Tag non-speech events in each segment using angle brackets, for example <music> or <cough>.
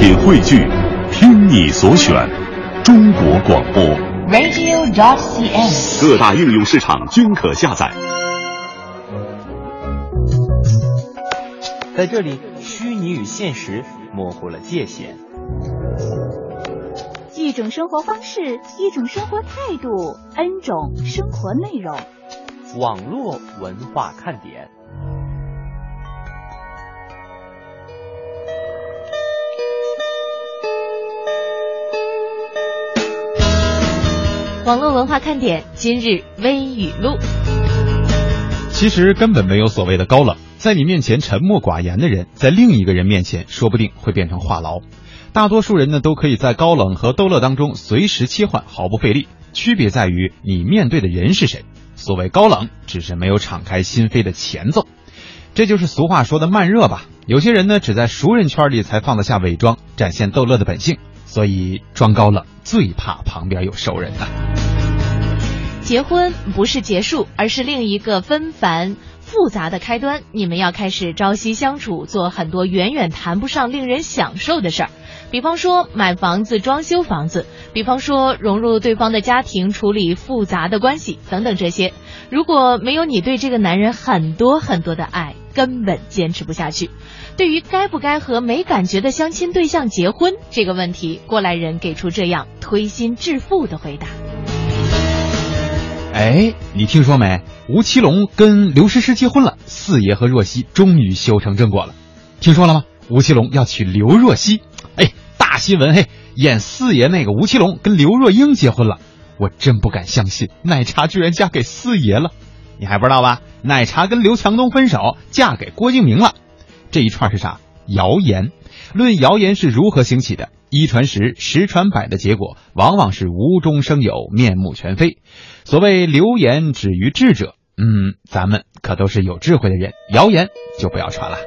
品汇聚，听你所选，中国广播。radio.dot.cn，。各大应用市场均可下载。在这里，虚拟与现实模糊了界限。一种生活方式，一种生活态度，N 种生活内容。网络文化看点。网络文化看点今日微语录。其实根本没有所谓的高冷，在你面前沉默寡言的人，在另一个人面前说不定会变成话痨。大多数人呢都可以在高冷和逗乐当中随时切换，毫不费力。区别在于你面对的人是谁。所谓高冷，只是没有敞开心扉的前奏。这就是俗话说的慢热吧。有些人呢只在熟人圈里才放得下伪装，展现逗乐的本性。所以装高冷最怕旁边有熟人呐、结婚不是结束，而是另一个纷繁复杂的开端。你们要开始朝夕相处，做很多远远谈不上令人享受的事儿。比方说买房子、装修房子，比方说融入对方的家庭、处理复杂的关系等等这些。如果没有你对这个男人很多很多的爱，根本坚持不下去。对于该不该和没感觉的相亲对象结婚这个问题，过来人给出这样推心置腹的回答。哎，你听说没？吴奇隆跟刘诗诗结婚了，四爷和若曦终于修成正果了。听说了吗？吴奇隆要娶刘若曦，哎，大新闻嘿！演四爷那个吴奇隆跟刘若英结婚了，我真不敢相信，奶茶居然嫁给四爷了。你还不知道吧？奶茶跟刘强东分手，嫁给郭敬明了。这一串是啥？谣言。论谣言是如何兴起的，一传十，十传百的结果，往往是无中生有，面目全非。所谓流言止于智者，嗯，咱们可都是有智慧的人，谣言就不要传了。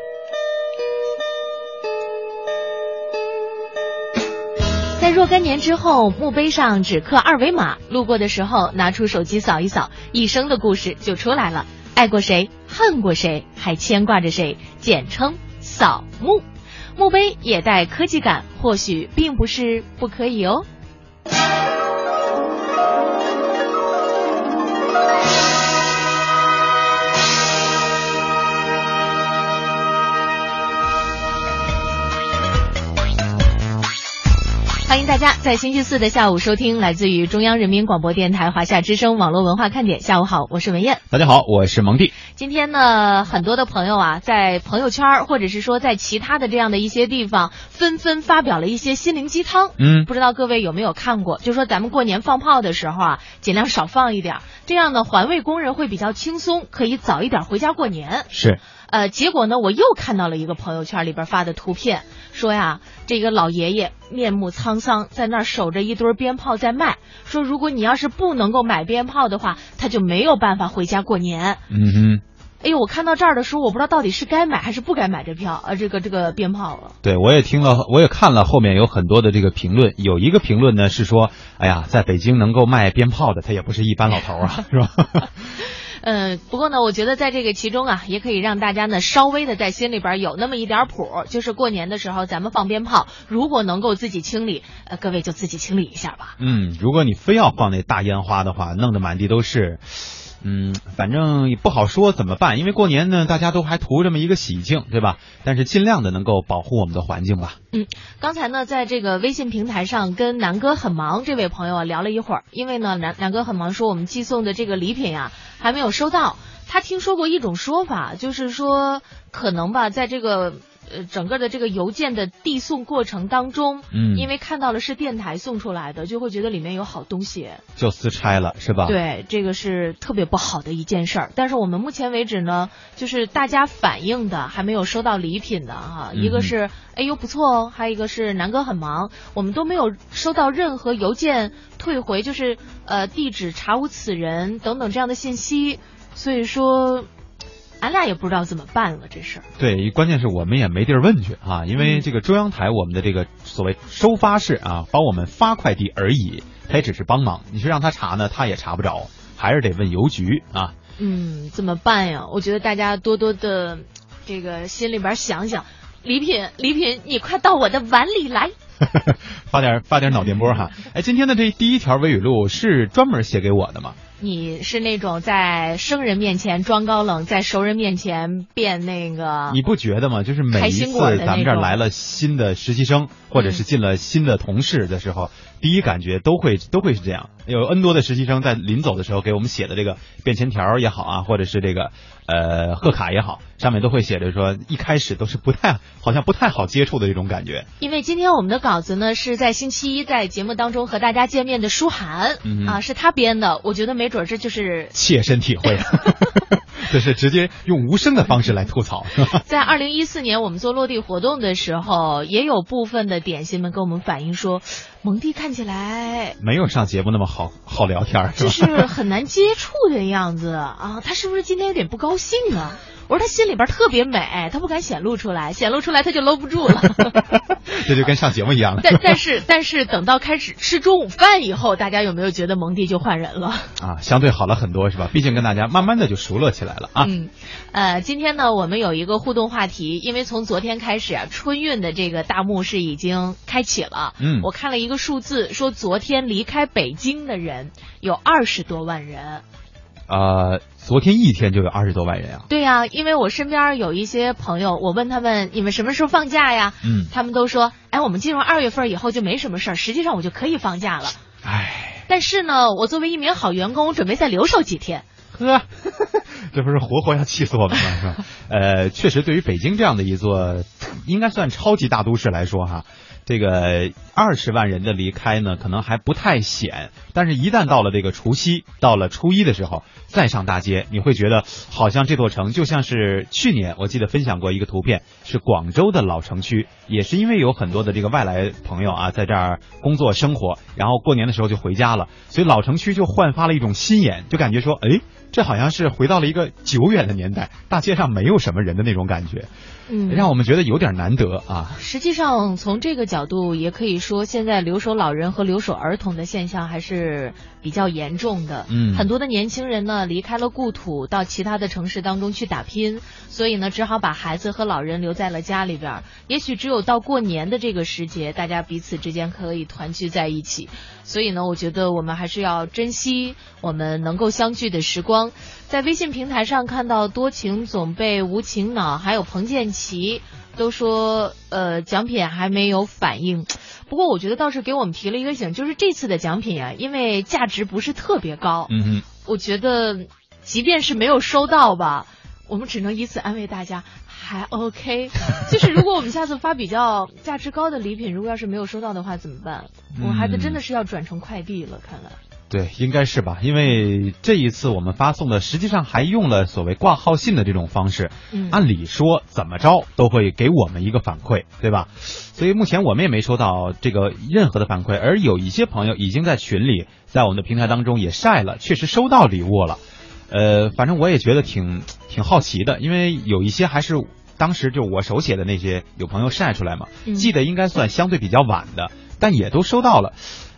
在若干年之后，墓碑上只刻二维码，路过的时候拿出手机扫一扫，一生的故事就出来了。爱过谁，恨过谁，还牵挂着谁，简称扫墓。墓碑也带科技感，或许并不是不可以哦。欢迎大家在星期四的下午收听来自于中央人民广播电台华夏之声网络文化看点。下午好，我是文艳。大家好，我是蒙蒂。今天呢，很多的朋友啊，在朋友圈或者是说在其他的这样的一些地方，纷纷发表了一些心灵鸡汤。嗯，不知道各位有没有看过？就说咱们过年放炮的时候啊，尽量少放一点，这样呢，环卫工人会比较轻松，可以早一点回家过年。是。呃，结果呢，我又看到了一个朋友圈里边发的图片，说呀，这个老爷爷面目沧桑，在那儿守着一堆鞭炮在卖，说如果你要是不能够买鞭炮的话，他就没有办法回家过年。嗯哼。哎呦，我看到这儿的时候，我不知道到底是该买还是不该买这票，呃，这个这个鞭炮了。对，我也听了，我也看了后面有很多的这个评论，有一个评论呢是说，哎呀，在北京能够卖鞭炮的，他也不是一般老头啊，是吧？<laughs> 嗯，不过呢，我觉得在这个其中啊，也可以让大家呢稍微的在心里边有那么一点谱，就是过年的时候咱们放鞭炮，如果能够自己清理，呃，各位就自己清理一下吧。嗯，如果你非要放那大烟花的话，弄得满地都是。嗯，反正也不好说怎么办，因为过年呢，大家都还图这么一个喜庆，对吧？但是尽量的能够保护我们的环境吧。嗯，刚才呢，在这个微信平台上跟南哥很忙这位朋友聊了一会儿，因为呢，南南哥很忙说我们寄送的这个礼品呀、还没有收到，他听说过一种说法，就是说可能吧，在这个。呃，整个的这个邮件的递送过程当中，嗯，因为看到了是电台送出来的，就会觉得里面有好东西，就私拆了，是吧？对，这个是特别不好的一件事儿。但是我们目前为止呢，就是大家反映的还没有收到礼品的哈，嗯、一个是哎呦不错哦，还有一个是南哥很忙，我们都没有收到任何邮件退回，就是呃地址查无此人等等这样的信息，所以说。俺俩也不知道怎么办了，这事儿。对，关键是我们也没地儿问去啊，因为这个中央台我们的这个所谓收发室啊，帮我们发快递而已，他也只是帮忙。你说让他查呢，他也查不着，还是得问邮局啊。嗯，怎么办呀？我觉得大家多多的这个心里边想想，礼品，礼品，你快到我的碗里来。<laughs> 发点发点脑电波哈。哎，今天的这第一条微语录是专门写给我的吗？你是那种在生人面前装高冷，在熟人面前变那个？你不觉得吗？就是每一次咱们这儿来了新的实习生，或者是进了新的同事的时候，第一感觉都会都会是这样。有 N 多的实习生在临走的时候给我们写的这个便签条也好啊，或者是这个呃贺卡也好，上面都会写着说一开始都是不太好像不太好接触的这种感觉。因为今天我们的稿子呢是在星期一在节目当中和大家见面的舒涵啊，是他编的，我觉得没准这就是切身体会。<laughs> 这是直接用无声的方式来吐槽。<laughs> 在二零一四年我们做落地活动的时候，也有部分的点心们跟我们反映说，蒙蒂看起来没有上节目那么好好聊天，就是很难接触的样子啊。他是不是今天有点不高兴啊？我说他心里边特别美，他不敢显露出来，显露出来他就搂不住了。<laughs> 这就跟上节目一样了。但但是但是等到开始吃中午饭以后，大家有没有觉得蒙蒂就换人了？啊，相对好了很多是吧？毕竟跟大家慢慢的就熟络起来了啊。嗯，呃，今天呢我们有一个互动话题，因为从昨天开始啊，春运的这个大幕是已经开启了。嗯，我看了一个数字，说昨天离开北京的人有二十多万人。呃，昨天一天就有二十多万人啊！对呀，因为我身边有一些朋友，我问他们你们什么时候放假呀？嗯，他们都说，哎，我们进入二月份以后就没什么事儿，实际上我就可以放假了。唉，但是呢，我作为一名好员工，我准备再留守几天。<laughs> 呵，这不是活活要气死我们吗？是吧？呃，确实，对于北京这样的一座应该算超级大都市来说，哈。这个二十万人的离开呢，可能还不太显，但是，一旦到了这个除夕，到了初一的时候，再上大街，你会觉得好像这座城就像是去年，我记得分享过一个图片，是广州的老城区，也是因为有很多的这个外来朋友啊，在这儿工作生活，然后过年的时候就回家了，所以老城区就焕发了一种新颜，就感觉说，哎，这好像是回到了一个久远的年代，大街上没有什么人的那种感觉。嗯，让我们觉得有点难得啊。实际上，从这个角度也可以说，现在留守老人和留守儿童的现象还是比较严重的。嗯，很多的年轻人呢离开了故土，到其他的城市当中去打拼，所以呢，只好把孩子和老人留在了家里边。也许只有到过年的这个时节，大家彼此之间可以团聚在一起。所以呢，我觉得我们还是要珍惜我们能够相聚的时光。在微信平台上看到多情总被无情恼，还有彭建奇都说，呃，奖品还没有反应。不过我觉得倒是给我们提了一个醒，就是这次的奖品啊，因为价值不是特别高。嗯哼，我觉得即便是没有收到吧，我们只能以此安慰大家。还 OK，就是如果我们下次发比较价值高的礼品，如果要是没有收到的话怎么办？我孩子真的是要转成快递了，看来。对，应该是吧，因为这一次我们发送的实际上还用了所谓挂号信的这种方式，嗯，按理说怎么着都会给我们一个反馈，对吧？所以目前我们也没收到这个任何的反馈，而有一些朋友已经在群里，在我们的平台当中也晒了，确实收到礼物了。呃，反正我也觉得挺挺好奇的，因为有一些还是当时就我手写的那些，有朋友晒出来嘛，记得应该算相对比较晚的，但也都收到了。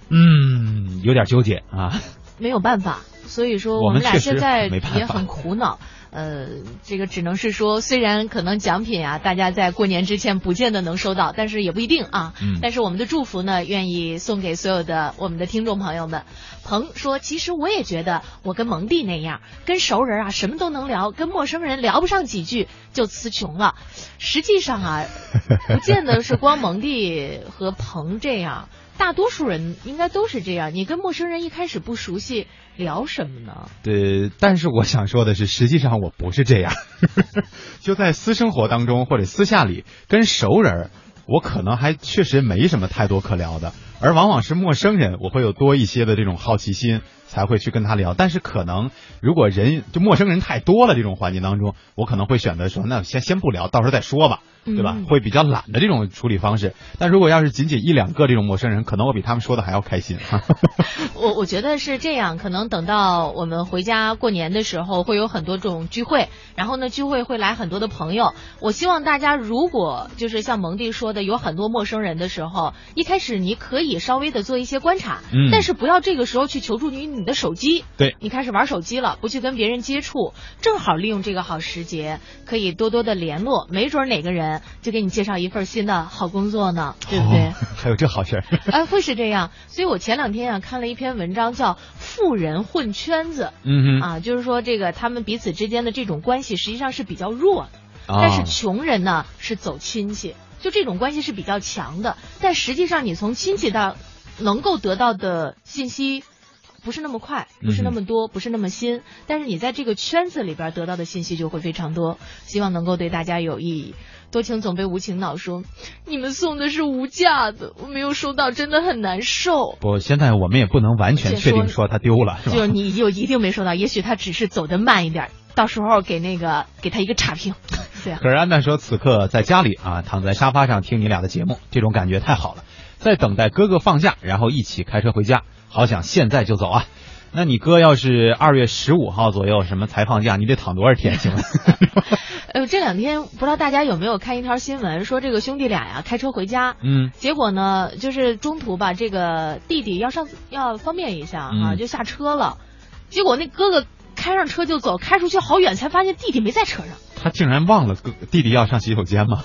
嗯，有点纠结啊。<laughs> 没有办法，所以说我们俩现在也很苦恼。呃，这个只能是说，虽然可能奖品啊，大家在过年之前不见得能收到，但是也不一定啊。嗯。但是我们的祝福呢，愿意送给所有的我们的听众朋友们。鹏说：“其实我也觉得，我跟蒙蒂那样，跟熟人啊什么都能聊，跟陌生人聊不上几句就词穷了。实际上啊，<laughs> 不见得是光蒙蒂和鹏这样。”大多数人应该都是这样。你跟陌生人一开始不熟悉，聊什么呢？对，但是我想说的是，实际上我不是这样。<laughs> 就在私生活当中或者私下里，跟熟人，我可能还确实没什么太多可聊的。而往往是陌生人，我会有多一些的这种好奇心，才会去跟他聊。但是可能如果人就陌生人太多了，这种环境当中，我可能会选择说，那先先不聊，到时候再说吧。对吧？会比较懒的这种处理方式。但如果要是仅仅一两个这种陌生人，可能我比他们说的还要开心。<laughs> 我我觉得是这样，可能等到我们回家过年的时候，会有很多这种聚会，然后呢，聚会会来很多的朋友。我希望大家如果就是像蒙蒂说的，有很多陌生人的时候，一开始你可以稍微的做一些观察，嗯，但是不要这个时候去求助于你的手机。对，你开始玩手机了，不去跟别人接触，正好利用这个好时节，可以多多的联络，没准哪个人。年就给你介绍一份新的好工作呢，对不对？哦 <laughs> 还有这好事儿？哎，<laughs> 会是这样。所以我前两天啊看了一篇文章，叫《富人混圈子》嗯哼，啊，就是说这个他们彼此之间的这种关系实际上是比较弱的。啊但是穷人呢是走亲戚，就这种关系是比较强的。但实际上，你从亲戚到能够得到的信息。不是那么快，不是那么多，不是那么新，但是你在这个圈子里边得到的信息就会非常多，希望能够对大家有意义。多情总被无情恼说，你们送的是无价的，我没有收到，真的很难受。不，现在我们也不能完全确定说他丢了，是吧？就是你就一定没收到，也许他只是走的慢一点，到时候给那个给他一个差评。<laughs> 对啊，可是安娜说，此刻在家里啊，躺在沙发上听你俩的节目，这种感觉太好了。在等待哥哥放假，然后一起开车回家，好想现在就走啊！那你哥要是二月十五号左右什么才放假，你得躺多少天行吗？<laughs> 呃，这两天不知道大家有没有看一条新闻，说这个兄弟俩呀开车回家，嗯，结果呢就是中途吧，这个弟弟要上要方便一下啊，嗯就下车了，结果那哥哥开上车就走，开出去好远才发现弟弟没在车上。他竟然忘了哥弟弟要上洗手间吗？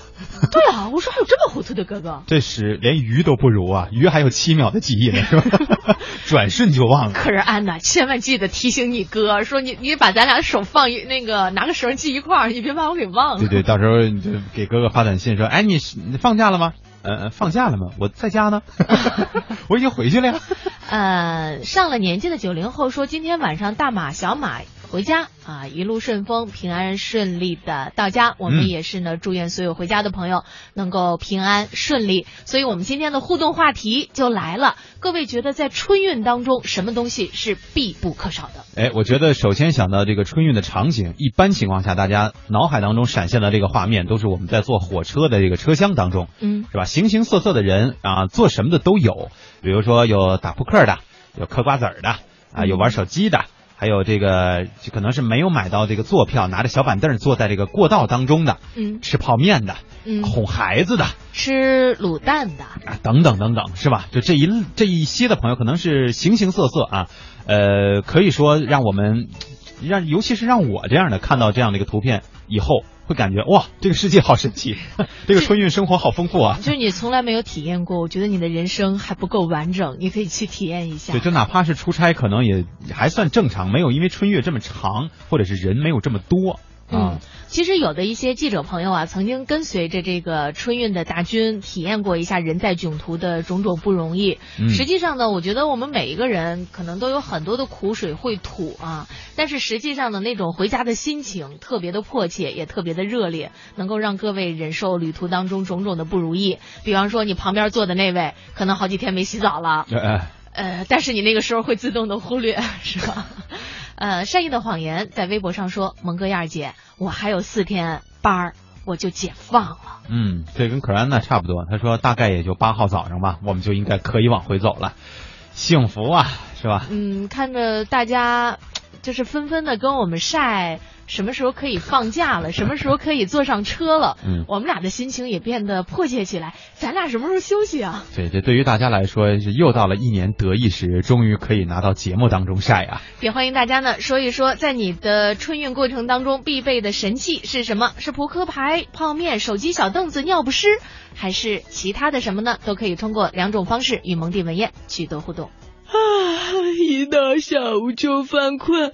对啊，我说还有这么糊涂的哥哥。<laughs> 这时连鱼都不如啊！鱼还有七秒的记忆呢，是吧？<laughs> 转瞬就忘了。可是安娜，千万记得提醒你哥，说你你把咱俩手放一那个拿个绳系一块儿，你别把我给忘了。对对，到时候你就给哥哥发短信说：“哎，你你放假了吗？呃，放假了吗？我在家呢，<laughs> 我已经回去了呀。呃，上了年纪的九零后说，今天晚上大马小马回家啊，一路顺风，平安顺利的到家。我们嗯也是呢，祝愿所有回家的朋友能够平安顺利。所以我们今天的互动话题就来了，各位觉得在春运当中，什么东西是必不可少的？哎，我觉得首先想到这个春运的场景，一般情况下，大家脑海当中闪现的这个画面，都是我们在坐火车的这个车厢当中，嗯是吧？形形色色的人啊，做什么的都有，比如说有打扑克的，有嗑瓜子儿的，啊，有玩手机的。还有这个，就可能是没有买到这个坐票，拿着小板凳坐在这个过道当中的，嗯。吃泡面的，嗯，哄孩子的，吃卤蛋的，啊，等等等等，是吧？就这一这一些的朋友，可能是形形色色啊，呃，可以说让我们让，尤其是让我这样的看到这样的一个图片以后，会感觉哇，这个世界好神奇，<laughs> 这个春运生活好丰富啊。就是你从来没有体验过，我觉得你的人生还不够完整，你可以去体验一下。对，就哪怕是出差，可能也还算正常，没有因为春运这么长，或者是人没有这么多啊嗯。，其实有的一些记者朋友啊，曾经跟随着这个春运的大军，体验过一下人在囧途的种种不容易。嗯实际上呢，我觉得我们每一个人可能都有很多的苦水会吐啊，但是实际上的那种回家的心情特别的迫切，也特别的热烈，能够让各位忍受旅途当中种种的不如意。比方说，你旁边坐的那位可能好几天没洗澡了，<laughs> 呃，呃，但是你那个时候会自动的忽略，是吧？呃，善意的谎言在微博上说：“蒙哥燕儿姐，我还有四天班儿，我就解放了。嗯，这跟可安娜差不多。他说大概也就八号早上吧，我们就应该可以往回走了，幸福啊，是吧”？嗯，看着大家就是纷纷的跟我们晒什么时候可以放假了，<laughs> 什么时候可以坐上车了，嗯我们俩的心情也变得迫切起来。咱俩什么时候休息啊？对，这对于大家来说是又到了一年得意时，终于可以拿到节目当中晒啊！也欢迎大家呢说一说，在你的春运过程当中必备的神器是什么？是扑克牌、泡面、手机、小凳子、尿不湿，还是其他的什么呢？都可以通过两种方式与蒙蒂文艳取得互动。啊，一到下午就犯困，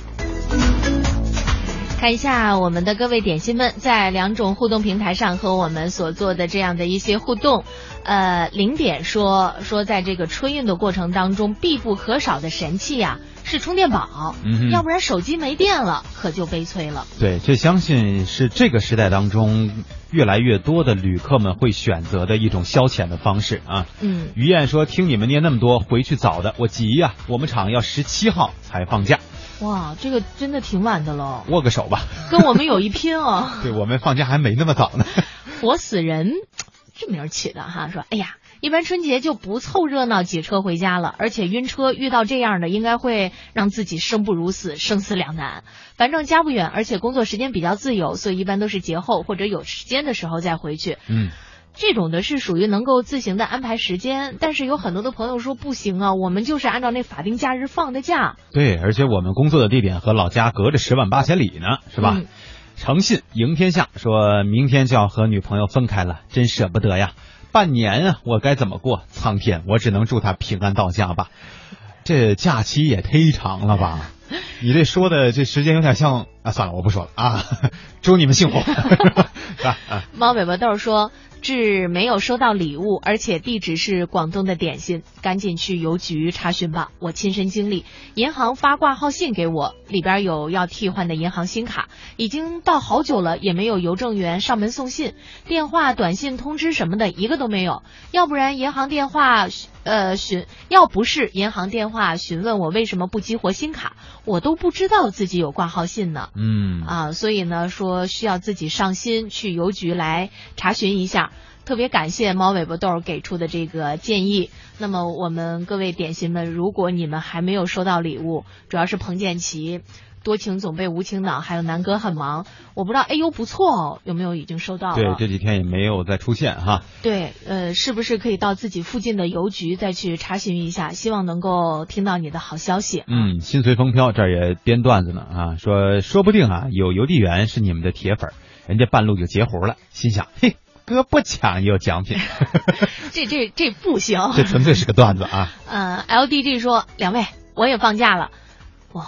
看一下我们的各位点心们在两种互动平台上和我们所做的这样的一些互动。呃，零点说说在这个春运的过程当中必不可少的神器呀、是充电宝，嗯要不然手机没电了可就悲催了。对，这相信是这个时代当中越来越多的旅客们会选择的一种消遣的方式啊。嗯，于燕说：“听你们念那么多，回去早的，我急呀、我们厂要十七号才放假，哇，这个真的挺晚的喽，握个手吧。跟我们有一拼哦。<laughs> 对我们放假还没那么早呢。活死人，这名儿起的哈，说哎呀，一般春节就不凑热闹挤车回家了，而且晕车遇到这样的，应该会让自己生不如死，生死两难。反正家不远，而且工作时间比较自由，所以一般都是节后或者有时间的时候再回去。嗯，这种的是属于能够自行的安排时间，但是有很多的朋友说不行啊，我们就是按照那法定假日放的假，对，而且我们工作的地点和老家隔着十万八千里呢，是吧？嗯诚信赢天下说明天就要和女朋友分开了，真舍不得呀！半年啊，我该怎么过？苍天，我只能祝他平安到家吧。这假期也忒长了吧？你这说的这时间有点像啊，算了，我不说了啊。<laughs> 祝你们幸福，是吧？啊，猫尾巴豆说：“至没有收到礼物，而且地址是广东的点心，赶紧去邮局查询吧。我亲身经历，银行发挂号信给我，里边有要替换的银行新卡，已经到好久了，也没有邮政员上门送信，电话、短信通知什么的一个都没有。要不然银行电话呃询，要不是银行电话询问我为什么不激活新卡，我都不知道自己有挂号信呢。”嗯啊，所以呢，说需要自己上心去邮局来查询一下。特别感谢猫尾巴豆儿给出的这个建议。那么我们各位点心们，如果你们还没有收到礼物，主要是彭建奇。多情总被无情恼，还有南哥很忙，我不知道，哎呦不错哦，有没有已经收到了？对，这几天也没有再出现哈。对，呃，是不是可以到自己附近的邮局再去查询一下？希望能够听到你的好消息。嗯，心随风飘，这儿也编段子呢啊，说说不定啊有邮递员是你们的铁粉，人家半路就截胡了，心想嘿哥不抢也有奖品，<laughs> 这这这不行。<laughs> 这纯粹是个段子啊。呃，LDG 说，两位我也放假了，哇，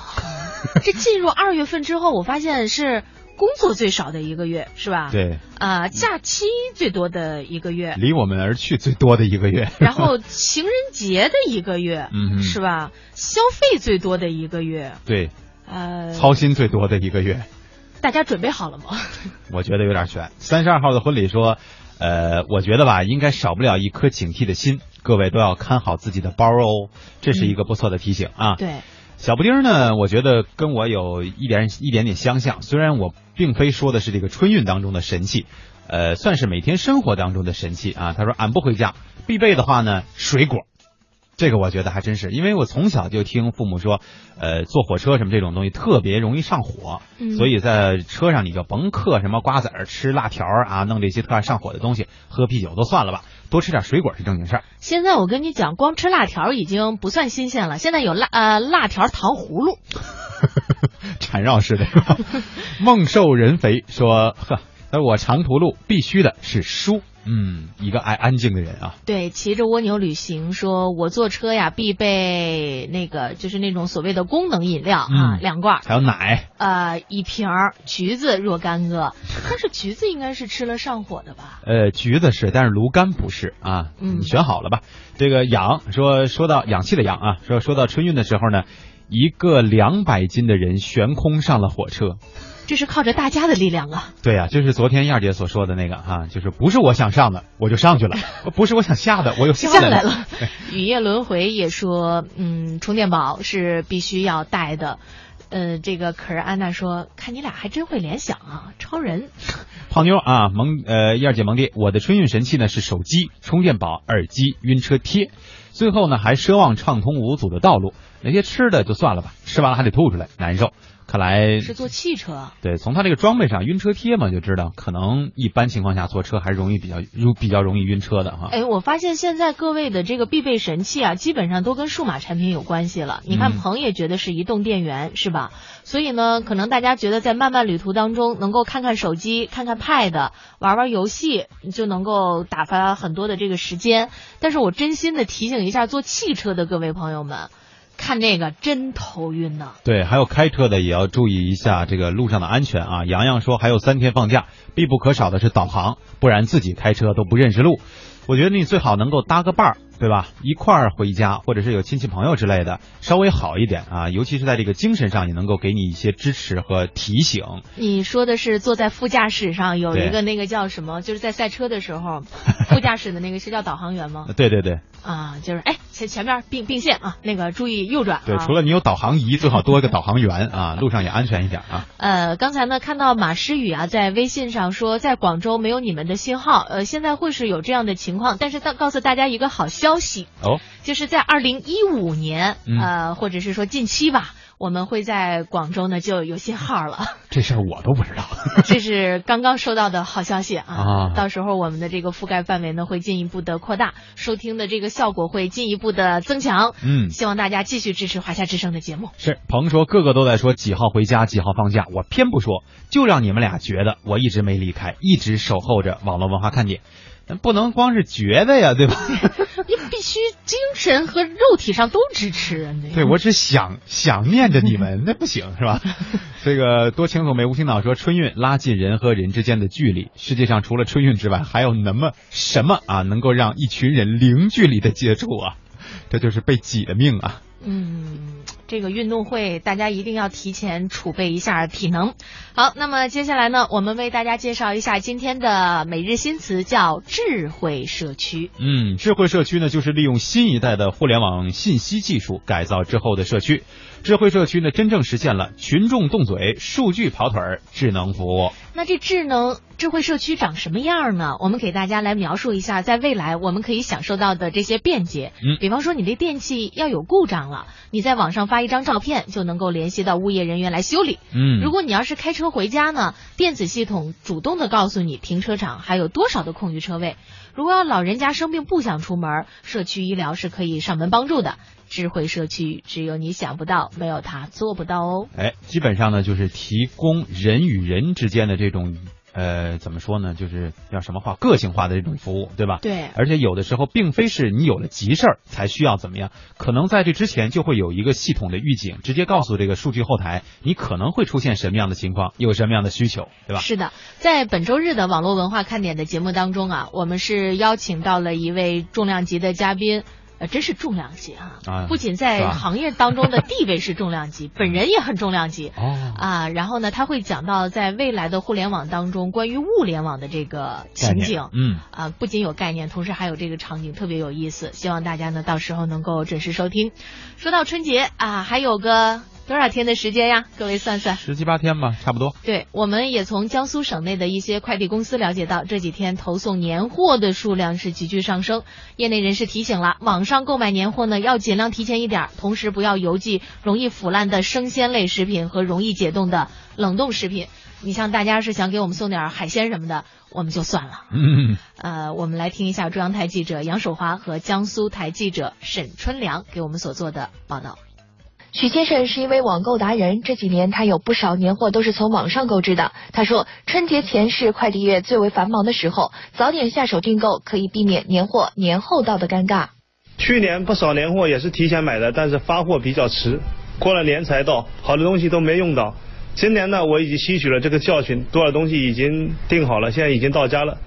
<laughs> 这进入二月份之后，我发现是工作最少的一个月，是吧？。对，啊、假期最多的一个月，离我们而去最多的一个月。然后情人节的一个月，嗯是吧？消费最多的一个月，对，呃，操心最多的一个月，大家准备好了吗？<laughs> 我觉得有点悬。三十二号的婚礼说，呃，我觉得吧，应该少不了一颗警惕的心，各位都要看好自己的包哦，这是一个不错的提醒啊。对，小布丁呢，我觉得跟我有一点一点点相像，虽然我并非说的是这个春运当中的神器，呃，算是每天生活当中的神器啊。他说俺不回家，必备的话呢，水果。这个我觉得还真是，因为我从小就听父母说，呃，坐火车什么这种东西特别容易上火，嗯所以在车上你就甭嗑什么瓜子儿、吃辣条儿啊，弄这些特爱上火的东西，喝啤酒都算了吧，多吃点水果是正经事儿。现在我跟你讲，光吃辣条已经不算新鲜了，现在有辣呃辣条糖葫芦。<laughs> 缠绕式的是吧？梦瘦人肥说：“呵，那我长途路必须的是书。嗯，一个爱安静的人啊。对，骑着蜗牛旅行，说我坐车呀必备那个就是那种所谓的功能饮料啊，嗯两罐，还有奶，呃，一瓶儿橘子若干个，但是橘子应该是吃了上火的吧？呃，橘子是，但是芦柑不是啊。嗯你选好了吧？这个氧说说到氧气的氧啊，说说到春运的时候呢，一个两百斤的人悬空上了火车。这是靠着大家的力量啊！对呀、就是昨天燕儿姐所说的那个哈、就是不是我想上的我就上去了，<laughs> 不是我想下的我又下来了。雨夜轮回也说，嗯，充电宝是必须要带的。呃，这个可是安娜说，看你俩还真会联想啊，超人。胖妞啊，萌呃燕儿姐萌弟，我的春运神器呢是手机、充电宝、耳机、晕车贴，最后呢还奢望畅通无阻的道路。那些吃的就算了吧，吃完了还得吐出来，难受。看来是坐汽车。对，从它这个装备上，晕车贴嘛就知道，可能一般情况下坐车还是容易比较如比较容易晕车的哈。哎，我发现现在各位的这个必备神器啊，基本上都跟数码产品有关系了。你看，嗯鹏也觉得是移动电源，是吧？所以呢，可能大家觉得在漫漫旅途当中，能够看看手机、看看 Pad、玩玩游戏，就能够打发很多的这个时间。但是我真心的提醒一下坐汽车的各位朋友们。看这个真头晕呢。对，还有开车的也要注意一下这个路上的安全啊。洋洋说，还有三天放假，必不可少的是导航，不然自己开车都不认识路。我觉得你最好能够搭个伴儿，对吧？一块儿回家，或者是有亲戚朋友之类的，稍微好一点啊。尤其是在这个精神上，也能够给你一些支持和提醒。你说的是坐在副驾驶上有一个那个叫什么？就是在赛车的时候，副驾驶的那个是叫导航员吗？<laughs> 对对对。啊，就是哎，前前面并并线啊，那个注意右转。对，除了你有导航仪，最好多一个导航员啊，<laughs> 路上也安全一点啊。呃，刚才呢看到马诗雨啊在微信上说，在广州没有你们的信号，呃，现在会是有这样的情况，但是告告诉大家一个好消息哦，就是在二零一五年，呃，或者是说近期吧。我们会在广州呢就有信号了，<laughs> 这事儿我都不知道。<laughs> 这是刚刚收到的好消息啊！到时候我们的这个覆盖范围呢会进一步的扩大，收听的这个效果会进一步的增强。嗯，希望大家继续支持华夏之声的节目。是，鹏说个个都在说几号回家，几号放假，我偏不说，就让你们俩觉得我一直没离开，一直守候着网络文化看点。不能光是觉得呀，对吧？<laughs> 你必须精神和肉体上都支持啊！对我只想想念着你们，那不行是吧？这个多情总美无心脑说，春运拉近人和人之间的距离。世界上除了春运之外，还有那么什么啊，能够让一群人零距离的接触啊？这就是被挤的命啊！嗯。这个运动会，大家一定要提前储备一下体能。好，那么接下来呢，我们为大家介绍一下今天的每日新词，叫智慧社区。嗯，智慧社区呢，就是利用新一代的互联网信息技术改造之后的社区。智慧社区呢，真正实现了群众动嘴、数据跑腿儿、智能服务。那这智能智慧社区长什么样呢？我们给大家来描述一下，在未来我们可以享受到的这些便捷。嗯，比方说你的电器要有故障了，你在网上发一张照片就能够联系到物业人员来修理。嗯，如果你要是开车回家呢，电子系统主动的告诉你停车场还有多少的空余车位。如果老人家生病不想出门，社区医疗是可以上门帮助的。智慧社区只有你想不到，没有他做不到哦。哎，基本上呢就是提供人与人之间的这种。呃，怎么说呢？就是要什么话，个性化的这种服务，对吧？对。而且有的时候，并非是你有了急事儿才需要怎么样，可能在这之前就会有一个系统的预警，直接告诉这个数据后台，你可能会出现什么样的情况，有什么样的需求，对吧？是的，在本周日的网络文化看点的节目当中啊，我们是邀请到了一位重量级的嘉宾。真是重量级啊！不仅在行业当中的地位是重量级，<laughs> 本人也很重量级哦啊。然后呢，他会讲到在未来的互联网当中关于物联网的这个情景，嗯啊，不仅有概念，同时还有这个场景，特别有意思。希望大家呢到时候能够准时收听。说到春节啊，还有个。多少天的时间呀？各位算算，十七八天吧，差不多。对，我们也从江苏省内的一些快递公司了解到，这几天投送年货的数量是急剧上升。业内人士提醒了，网上购买年货呢，要尽量提前一点，同时不要邮寄容易腐烂的生鲜类食品和容易解冻的冷冻食品。你像大家是想给我们送点海鲜什么的，我们就算了。嗯，<laughs> 呃，我们来听一下中央台记者杨守华和江苏台记者沈春良给我们所做的报道。许先生是一位网购达人，这几年他有不少年货都是从网上购置的。他说，春节前是快递业最为繁忙的时候，早点下手订购可以避免年货年后到的尴尬。去年不少年货也是提前买的，但是发货比较迟，过了年才到，好多东西都没用到。今年呢，我已经吸取了这个教训，多少东西已经订好了，现在已经到家了。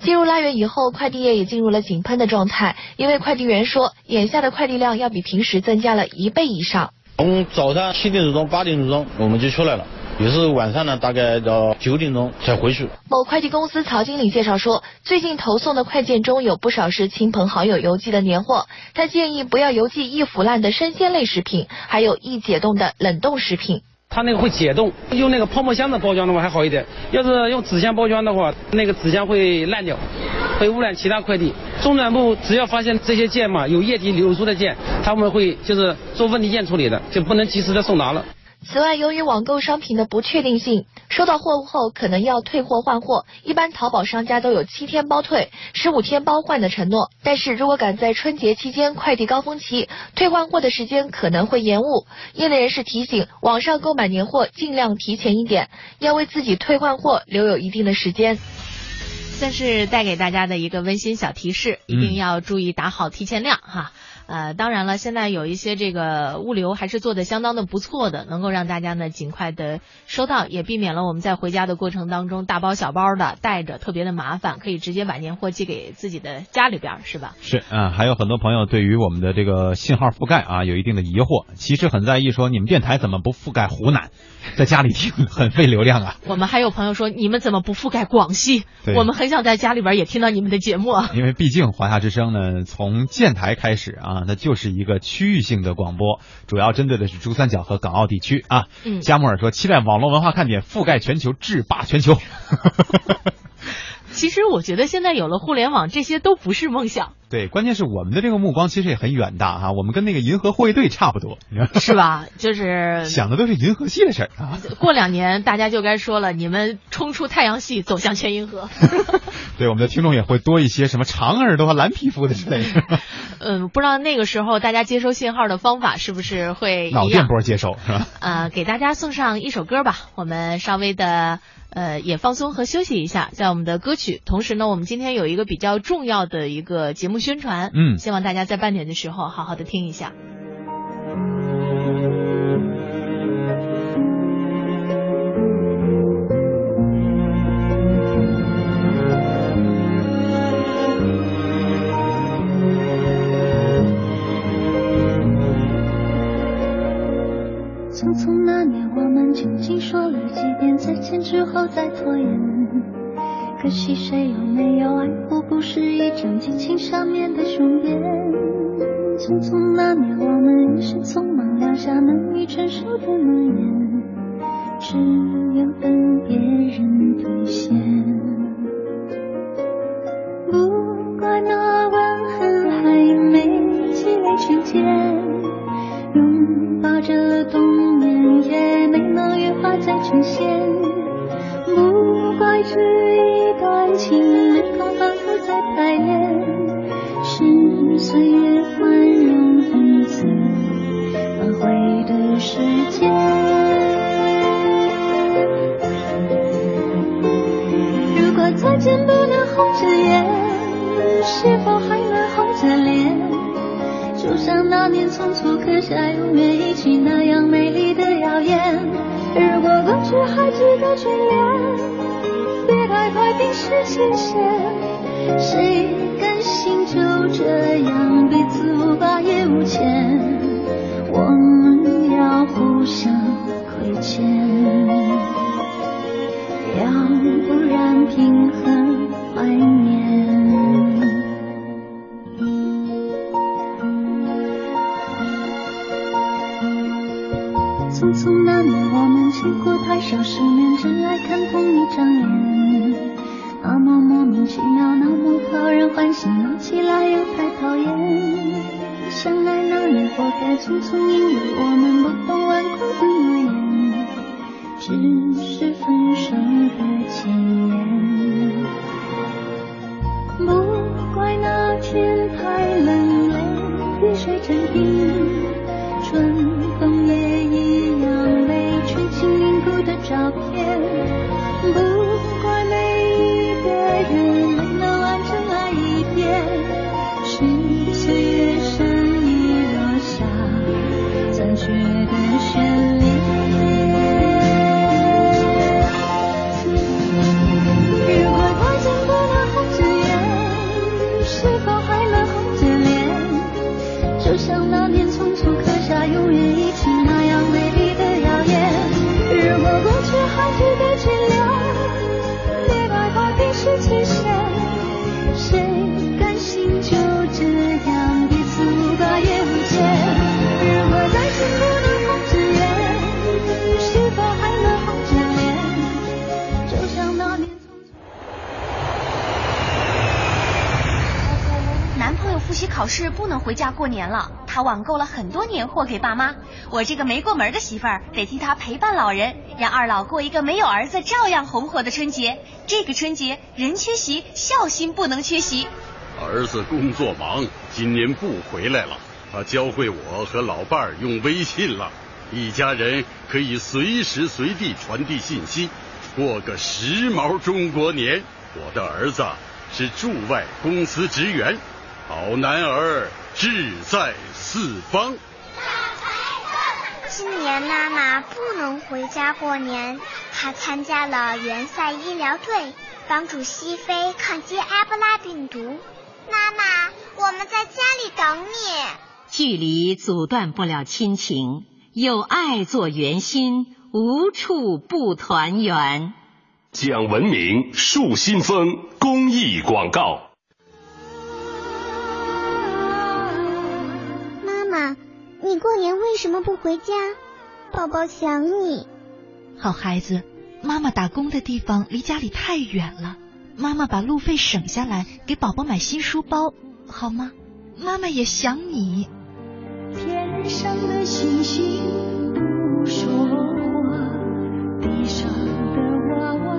进入腊月以后，快递业也进入了井喷的状态。一位快递员说，眼下的快递量要比平时增加了一倍以上。从早上七点多钟、八点多钟我们就出来了，也是晚上呢，大概到九点钟才回去。某快递公司曹经理介绍说，最近投送的快件中有不少是亲朋好友邮寄的年货，他建议不要邮寄易腐烂的生鲜类食品，还有易解冻的冷冻食品。它那个会解冻，用那个泡沫箱的包装的话还好一点。要是用纸箱包装的话，那个纸箱会烂掉，会污染其他快递。中转部只要发现这些件嘛有液体流出的件，他们会就是做问题件处理的，就不能及时的送达了。此外，由于网购商品的不确定性，收到货物后可能要退货换货。一般淘宝商家都有七天包退、十五天包换的承诺。但是如果赶在春节期间快递高峰期，退换货的时间可能会延误。业内人士提醒，网上购买年货尽量提前一点，要为自己退换货留有一定的时间。算是带给大家的一个温馨小提示，一定要注意打好提前量哈。呃，当然了，现在有一些这个物流还是做的相当的不错的，能够让大家呢尽快的收到，也避免了我们在回家的过程当中大包小包的带着特别的麻烦，可以直接把年货寄给自己的家里边，是吧？是，嗯，还有很多朋友对于我们的这个信号覆盖啊有一定的疑惑，其实很在意说你们电台怎么不覆盖湖南，在家里听很费流量啊。<laughs> 我们还有朋友说你们怎么不覆盖广西？<laughs> 我们很想在家里边也听到你们的节目啊。因为毕竟华夏之声呢，从建台开始啊，它就是一个区域性的广播，主要针对的是珠三角和港澳地区啊。嗯加木尔说，期待网络文化看点覆盖全球，制霸全球。<laughs> <laughs> 其实我觉得现在有了互联网，这些都不是梦想，对，关键是我们的这个目光其实也很远大哈、我们跟那个银河护卫队差不多，<laughs> 是吧？就是 <laughs> 想的都是银河系的事儿啊。过两年大家就该说了，你们冲出太阳系，走向全银河。对，我们的听众也会多一些什么长耳朵、蓝皮肤的之类的，嗯，不知道那个时候大家接收信号的方法是不是会脑电？波接收是吧？呃，给大家送上一首歌吧，我们稍微的呃也放松和休息一下，在我们的歌曲。同时呢，我们今天有一个比较重要的一个节目宣传，嗯希望大家在半点的时候好好的听一下。年，我们究竟说了几遍再见之后再拖延？可惜谁有没有爱过，不是一张激情上面的雄辩。匆匆那年，我们一时匆忙撂下难以承受的诺言，只有等别人兑现。不怪那吻痕还没积累成茧。拥抱着冬眠，也没能羽化再成仙。不怪这一段情没空反复再排练，是岁月宽容一次挽回的时间。谢谢。上了习考试不能回家过年了，他网购了很多年货给爸妈。我这个没过门的媳妇儿得替他陪伴老人，让二老过一个没有儿子照样红火的春节。这个春节人缺席，孝心不能缺席。儿子工作忙，今年不回来了。他教会我和老伴儿用微信了，一家人可以随时随地传递信息，过个时髦中国年。我的儿子是驻外公司职员，好男儿志在四方。今年妈妈不能回家过年，她参加了援塞医疗队，帮助西非抗击埃博拉病毒。妈妈，我们在家里等你。距离阻断不了亲情，有爱做圆心，无处不团圆。讲文明树新风公益广告。你过年为什么不回家？宝宝想你。好孩子，妈妈打工的地方离家里太远了，妈妈把路费省下来给宝宝买新书包，好吗？妈妈也想你。天上的星星不说话，地上的娃娃。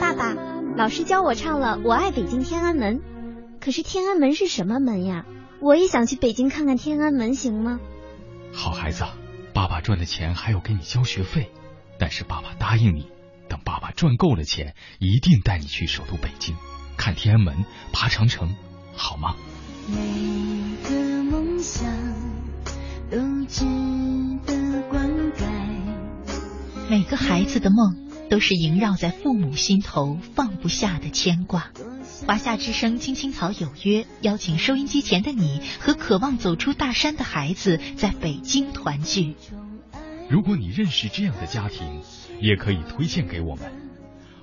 爸爸，老师教我唱了《我爱北京天安门》，可是天安门是什么门呀？我也想去北京看看天安门，行吗？好孩子，爸爸赚的钱还要给你交学费，但是爸爸答应你，等爸爸赚够了钱，一定带你去首都北京，看天安门，爬长城，好吗？每个梦想都值得灌溉。每个孩子的梦都是萦绕在父母心头放不下的牵挂。华夏之声《青青草有约》邀请收音机前的你和渴望走出大山的孩子在北京团聚。如果你认识这样的家庭，也可以推荐给我们。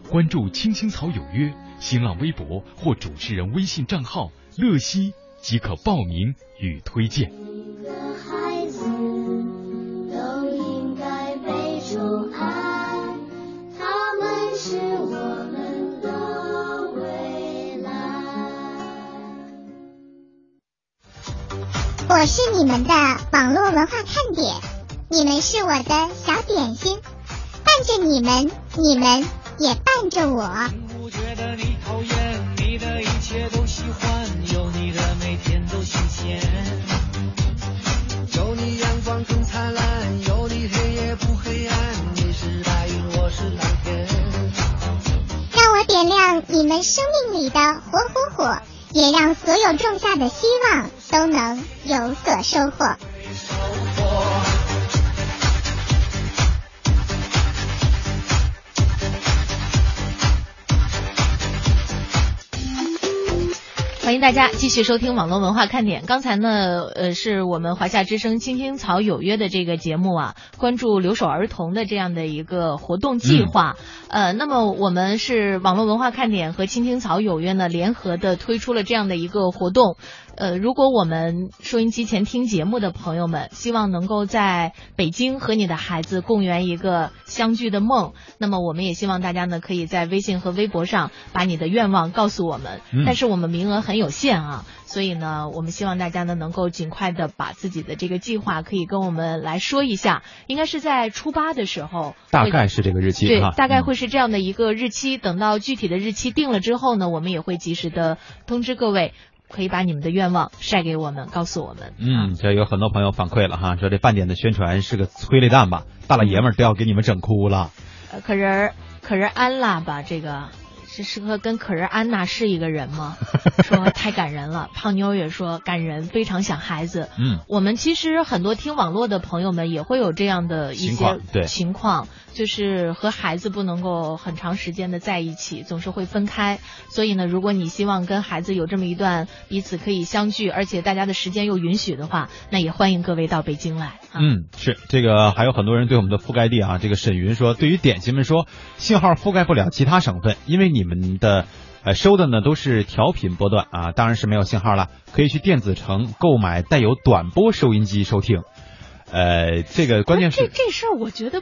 关注“青青草有约”新浪微博或主持人微信账号“乐西”即可报名与推荐。我是你们的网络文化看点，你们是我的小点心，伴着你们，你们也伴着我。不觉得你讨厌，你的一切都喜欢，有你的每天都新鲜。有你阳光更灿烂，有你黑夜不黑暗，你是白云，我是蓝天。让我点亮你们生命里的火火火，也让所有种下的希望都能有所收获。欢迎大家继续收听网络文化看点。刚才呢，呃，是我们华夏之声《青青草有约》的这个节目啊，关注留守儿童的这样的一个活动计划。呃，那么我们是网络文化看点和青青草有约呢联合的推出了这样的一个活动。呃，如果我们收音机前听节目的朋友们，希望能够在北京和你的孩子共圆一个相聚的梦，那么我们也希望大家呢，可以在微信和微博上把你的愿望告诉我们。嗯但是我们名额很有限啊，所以呢，我们希望大家呢能够尽快的把自己的这个计划可以跟我们来说一下，应该是在初八的时候，大概是这个日期对，大概会是这样的一个日期。等到具体的日期定了之后呢，我们也会及时的通知各位，可以把你们的愿望晒给我们，告诉我们。嗯，这有很多朋友反馈了哈，说这半点的宣传是个催泪弹吧，大老爷们儿都要给你们整哭了。呃可人儿可人安啦吧，这个是是和跟可人安娜是一个人吗？<laughs> 说太感人了。胖妞也说感人，非常想孩子。嗯，我们其实很多听网络的朋友们也会有这样的一些情况情况，就是和孩子不能够很长时间的在一起，总是会分开。所以呢，如果你希望跟孩子有这么一段彼此可以相聚，而且大家的时间又允许的话，那也欢迎各位到北京来。嗯，是这个，还有很多人对我们的覆盖地啊，这个沈云说，对于点心们说，信号覆盖不了其他省份，因为你们的呃收的呢都是调频波段啊，当然是没有信号了，可以去电子城购买带有短波收音机收听。呃，这个关键是这这事儿，我觉得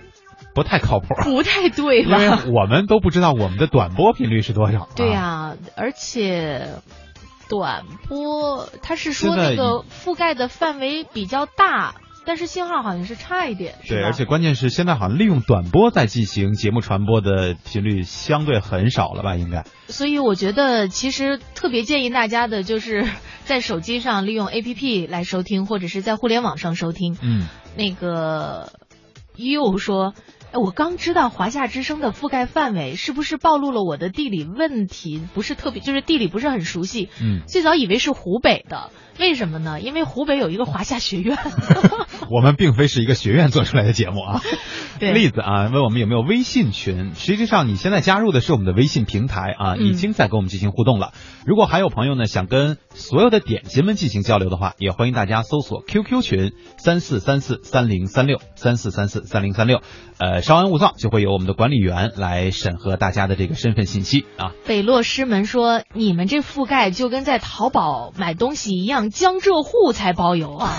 不太靠谱，不太对因为吧？我们都不知道我们的短波频率是多少。对呀、而且短波它是说那个覆盖的范围比较大，但是信号好像是差一点，对，而且关键是现在好像利用短波在进行节目传播的频率相对很少了吧？应该。所以我觉得其实特别建议大家的就是在手机上利用 APP 来收听，或者是在互联网上收听。嗯，那个又说哎，我刚知道华夏之声的覆盖范围，是不是暴露了我的地理问题？不是特别，就是地理不是很熟悉。嗯，最早以为是湖北的，为什么呢？因为湖北有一个华夏学院。<laughs> 我们并非是一个学院做出来的节目啊。<laughs> 对例子啊，问我们有没有微信群？实际上你现在加入的是我们的微信平台啊，嗯已经在跟我们进行互动了。如果还有朋友呢想跟所有的点心们进行交流的话，也欢迎大家搜索 QQ 群三四三四三零三六三四三四三零三六。呃，稍安勿躁，就会有我们的管理员来审核大家的这个身份信息啊。北落师门说：“你们这覆盖就跟在淘宝买东西一样，江浙沪才包邮啊！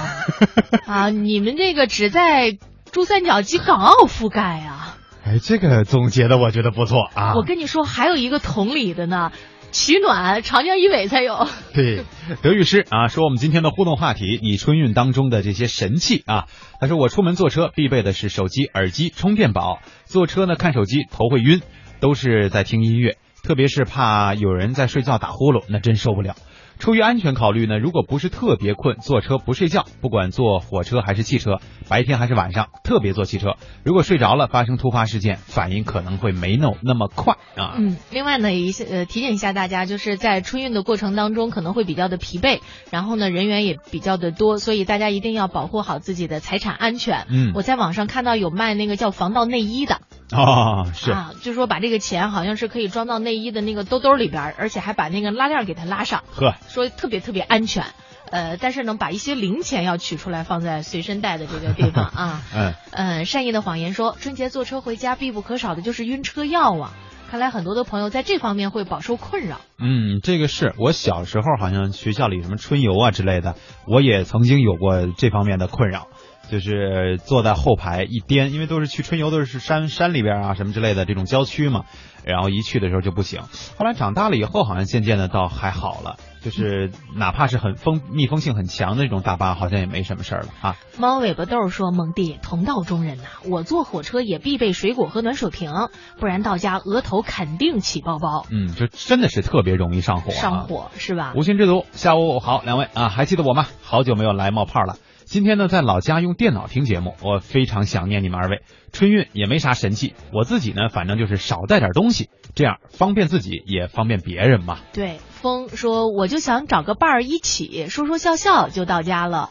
<laughs> 啊，你们这个只在珠三角及港澳覆盖啊！哎，这个总结的我觉得不错啊。我跟你说，还有一个同理的呢，取暖长江以北才有。<laughs> 对，德玉师啊，说我们今天的互动话题，你春运当中的这些神器啊。他说我出门坐车必备的是手机、耳机、充电宝。坐车呢看手机头会晕，都是在听音乐，特别是怕有人在睡觉打呼噜，那真受不了。出于安全考虑呢，如果不是特别困，坐车不睡觉，不管坐火车还是汽车，白天还是晚上，特别坐汽车，如果睡着了，发生突发事件，反应可能会没那那么快啊。嗯，另外呢，一些呃提醒一下大家，就是在春运的过程当中可能会比较的疲惫，然后呢人员也比较的多，所以大家一定要保护好自己的财产安全。嗯我在网上看到有卖那个叫防盗内衣的。哦，是啊，就说把这个钱好像是可以装到内衣的那个兜兜里边，而且还把那个拉链给它拉上，呵，说特别特别安全。呃，但是呢，把一些零钱要取出来放在随身带的这个地方啊。<laughs> 嗯，嗯，善意的谎言说，春节坐车回家必不可少的就是晕车药啊。看来很多的朋友在这方面会饱受困扰。嗯，这个是我小时候好像学校里什么春游啊之类的，我也曾经有过这方面的困扰，就是坐在后排一颠，因为都是去春游都是山山里边啊什么之类的这种郊区嘛，然后一去的时候就不行。后来长大了以后，好像渐渐的倒还好了，就是哪怕是很封密封性很强的那种大巴，好像也没什么事儿了啊。猫尾巴豆说：“蒙弟，同道中人呐、我坐火车也必备水果和暖水瓶，不然到家额头肯定起包包。嗯，就真的是特别容易上火、啊，上火是吧？无心之徒，下午好，两位啊，还记得我吗？好久没有来冒泡了。今天呢，在老家用电脑听节目，我非常想念你们二位。春运也没啥神器，我自己呢，反正就是少带点东西，这样方便自己也方便别人嘛。对，风说我就想找个伴儿一起说说笑笑就到家了，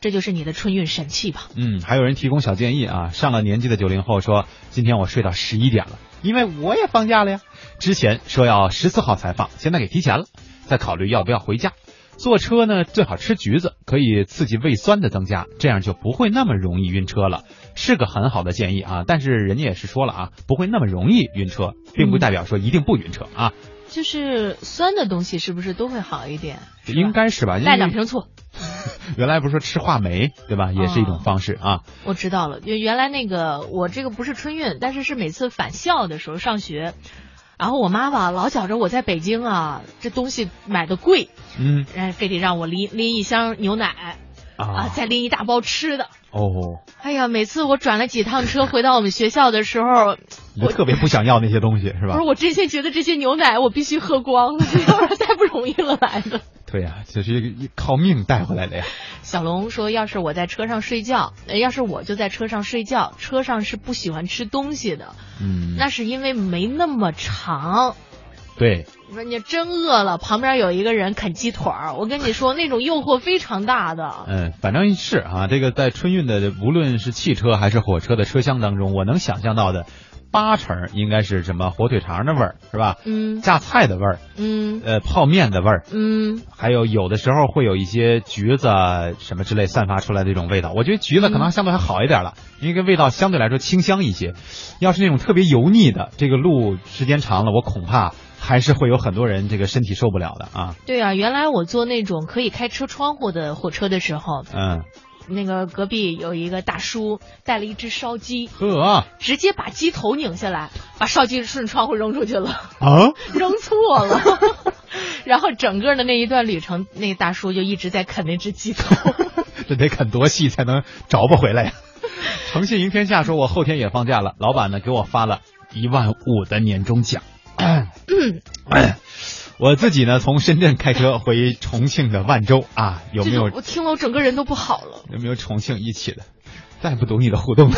这就是你的春运神器吧？嗯，还有人提供小建议啊，上了年纪的九零后说，今天我睡到十一点了，因为我也放假了呀。之前说要十四号才放，现在给提前了，再考虑要不要回家。坐车呢，最好吃橘子，可以刺激胃酸的增加，这样就不会那么容易晕车了，是个很好的建议啊。但是人家也是说了啊，不会那么容易晕车，并不代表说一定不晕车啊。就是酸的东西是不是都会好一点？应该是吧？带两瓶醋。<laughs> 原来不是说吃话梅对吧，也是一种方式啊。我知道了，就原来那个我这个不是春运，但是是每次返校的时候上学。然后我妈吧老觉着我在北京啊，这东西买的贵，嗯，哎非得让我拎拎一箱牛奶啊，再拎一大包吃的。哦，哎呀，每次我转了几趟车回到我们学校的时候，我特别不想要那些东西是吧？不是，我真心觉得这些牛奶我必须喝光，要不然太不容易了来的。对呀、啊，这是一靠命带回来的呀。小龙说：“要是我在车上睡觉，要是我就在车上睡觉，车上是不喜欢吃东西的。嗯，那是因为没那么长。对，你说你真饿了，旁边有一个人啃鸡腿儿，我跟你说，那种诱惑非常大的。嗯，反正是啊，这个在春运的无论是汽车还是火车的车厢当中，我能想象到的。”八成应该是什么火腿肠的味儿是吧？嗯，榨菜的味儿，嗯，呃，泡面的味儿，嗯，还有有的时候会有一些橘子什么之类散发出来的这种味道。我觉得橘子可能相对还好一点了，嗯、因为味道相对来说清香一些。要是那种特别油腻的，这个路时间长了，我恐怕还是会有很多人这个身体受不了的啊。对啊，原来我坐那种可以开车窗户的火车的时候，嗯。那个隔壁有一个大叔带了一只烧鸡，呵，直接把鸡头拧下来，把烧鸡顺窗户扔出去了。啊，<laughs> 扔错了。<laughs> 然后整个的那一段旅程，那个大叔就一直在啃那只鸡头。<laughs> 这得啃多细才能找不回来呀？诚信赢天下说，我后天也放假了，老板呢给我发了一万五的年终奖。嗯。我自己呢，从深圳开车回重庆的万州啊，有没有？我听了，我整个人都不好了。有没有重庆一起的？再不懂你的互动，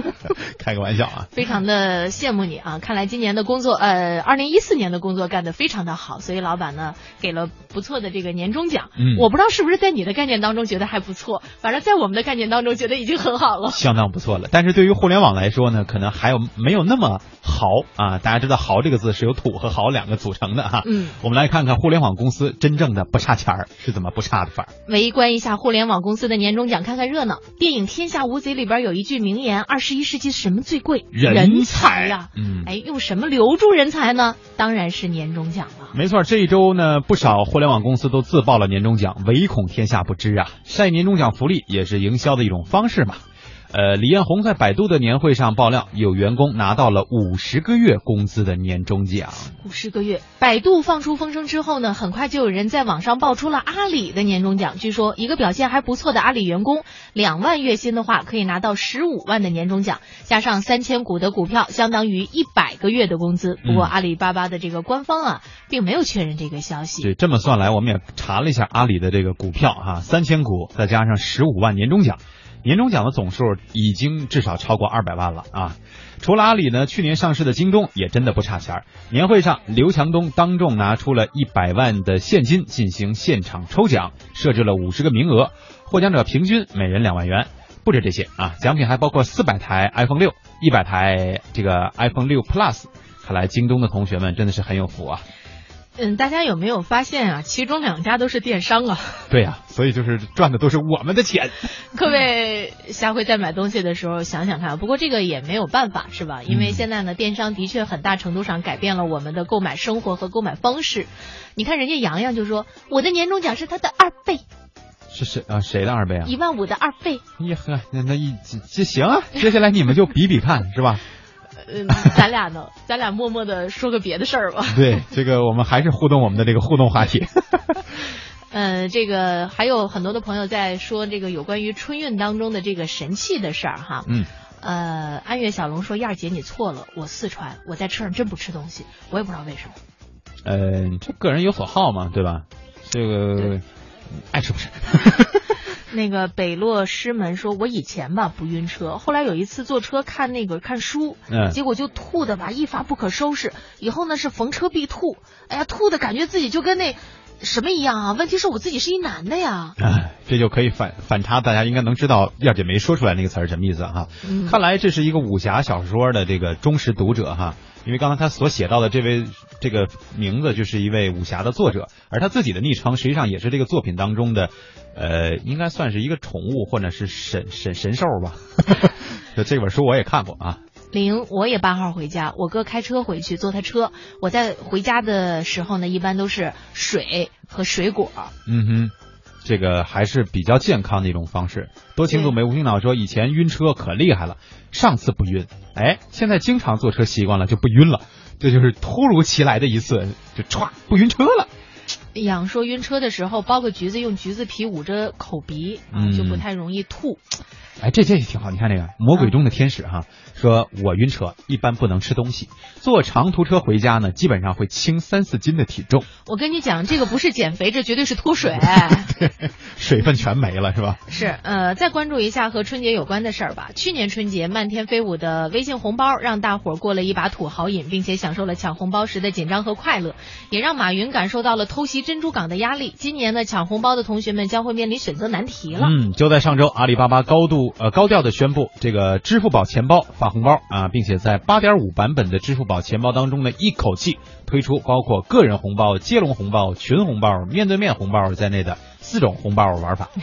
<laughs> 开个玩笑啊。非常的羡慕你啊！看来今年的工作，呃，二零一四年的工作干得非常的好，所以老板呢给了不错的这个年终奖。嗯我不知道是不是在你的概念当中觉得还不错，反正在我们的概念当中觉得已经很好了。相当不错了。但是对于互联网来说呢，可能还有没有那么豪啊？大家知道“豪”这个字是由土和豪两个组成的哈。嗯，我们来看看互联网公司真正的不差钱儿是怎么不差的法儿。围观一下互联网公司的年终奖，看看热闹。电影《天下无贼》里边有一句名言：“二十一世纪什么最贵？人才呀、嗯，哎，用什么留住人才呢？当然是年终奖了。没错，这一周呢，不少互联网公司都自曝了年终奖，唯恐天下不知啊。晒年终奖福利也是营销的一种方式嘛。呃，李彦宏在百度的年会上爆料，有员工拿到了五十个月工资的年终奖。五十个月，百度放出风声之后呢，很快就有人在网上爆出了阿里的年终奖。据说一个表现还不错的阿里员工，两万月薪的话可以拿到十五万的年终奖，加上三千股的股票，相当于一百个月的工资。不过嗯阿里巴巴的这个官方啊，并没有确认这个消息。对，这么算来，我们也查了一下阿里的这个股票哈、三千股再加上十五万年终奖，年终奖的总数已经至少超过二百万了啊！除了阿里呢，去年上市的京东也真的不差钱儿。年会上，刘强东当众拿出了一百万的现金进行现场抽奖，设置了五十个名额，获奖者平均每人两万元。不止这些啊，奖品还包括四百台 iPhone 六、一百台这个 iPhone 六 Plus。看来京东的同学们真的是很有福啊！嗯，大家有没有发现啊？其中两家都是电商啊。对呀、所以就是赚的都是我们的钱。<laughs> 各位下回在买东西的时候想想看，不过这个也没有办法，是吧？因为嗯现在呢，电商的确很大程度上改变了我们的购买生活和购买方式。你看人家洋洋就说，我的年终奖是他的二倍，是谁啊？谁的二倍啊？一万五的二倍。呀呵，那那一这行啊，接下来你们就比比看，是吧？嗯，咱俩呢，咱俩默默的说个别的事儿吧。对，这个我们还是互动我们的这个互动话题。<laughs> 嗯，这个还有很多的朋友在说这个有关于春运当中的这个神器的事儿哈。嗯。呃，安岳小龙说：“燕儿姐，你错了，我四川，我在车上真不吃东西，我也不知道为什么。呃，这个人有所好嘛，对吧？这个爱吃不吃。<laughs> 那个北落师门说，我以前吧不晕车，后来有一次坐车看那个看书，嗯结果就吐的吧一发不可收拾，以后呢是逢车必吐，哎呀，吐的感觉自己就跟那什么一样啊？问题是我自己是一男的呀。<laughs> 哎，这就可以反反差，大家应该能知道燕姐没说出来那个词儿什么意思哈。嗯看来这是一个武侠小说的这个忠实读者哈，因为刚才他所写到的这位这个名字就是一位武侠的作者，而他自己的昵称实际上也是这个作品当中的，呃，应该算是一个宠物或者是神神神兽吧。<laughs> 就这本书我也看过啊。零，我也八号回家，我哥开车回去，坐他车。我在回家的时候呢，一般都是水和水果。嗯哼，这个还是比较健康的一种方式。多情组美无心脑说，以前晕车可厉害了，上次不晕，哎，现在经常坐车习惯了就不晕了，这就是突如其来的一次，就歘不晕车了。养说晕车的时候剥个橘子，用橘子皮捂着口鼻，啊嗯就不太容易吐。哎，这这也挺好，你看这个魔鬼中的天使哈，说我晕车一般不能吃东西，坐长途车回家呢，基本上会轻三四斤的体重，我跟你讲，这个不是减肥，这绝对是脱水。<laughs> 水分全没了是吧？是，呃，再关注一下和春节有关的事儿吧。去年春节，漫天飞舞的微信红包让大伙儿过了一把土豪瘾，并且享受了抢红包时的紧张和快乐，也让马云感受到了偷袭珍珠港的压力。今年呢，抢红包的同学们将会面临选择难题了。嗯，就在上周，阿里巴巴高度呃高调的宣布，这个支付宝钱包发红包啊，并且在八点五版本的支付宝钱包当中呢，一口气推出包括个人红包、接龙红包、群红包、面对面红包在内的四种红包玩法。<laughs>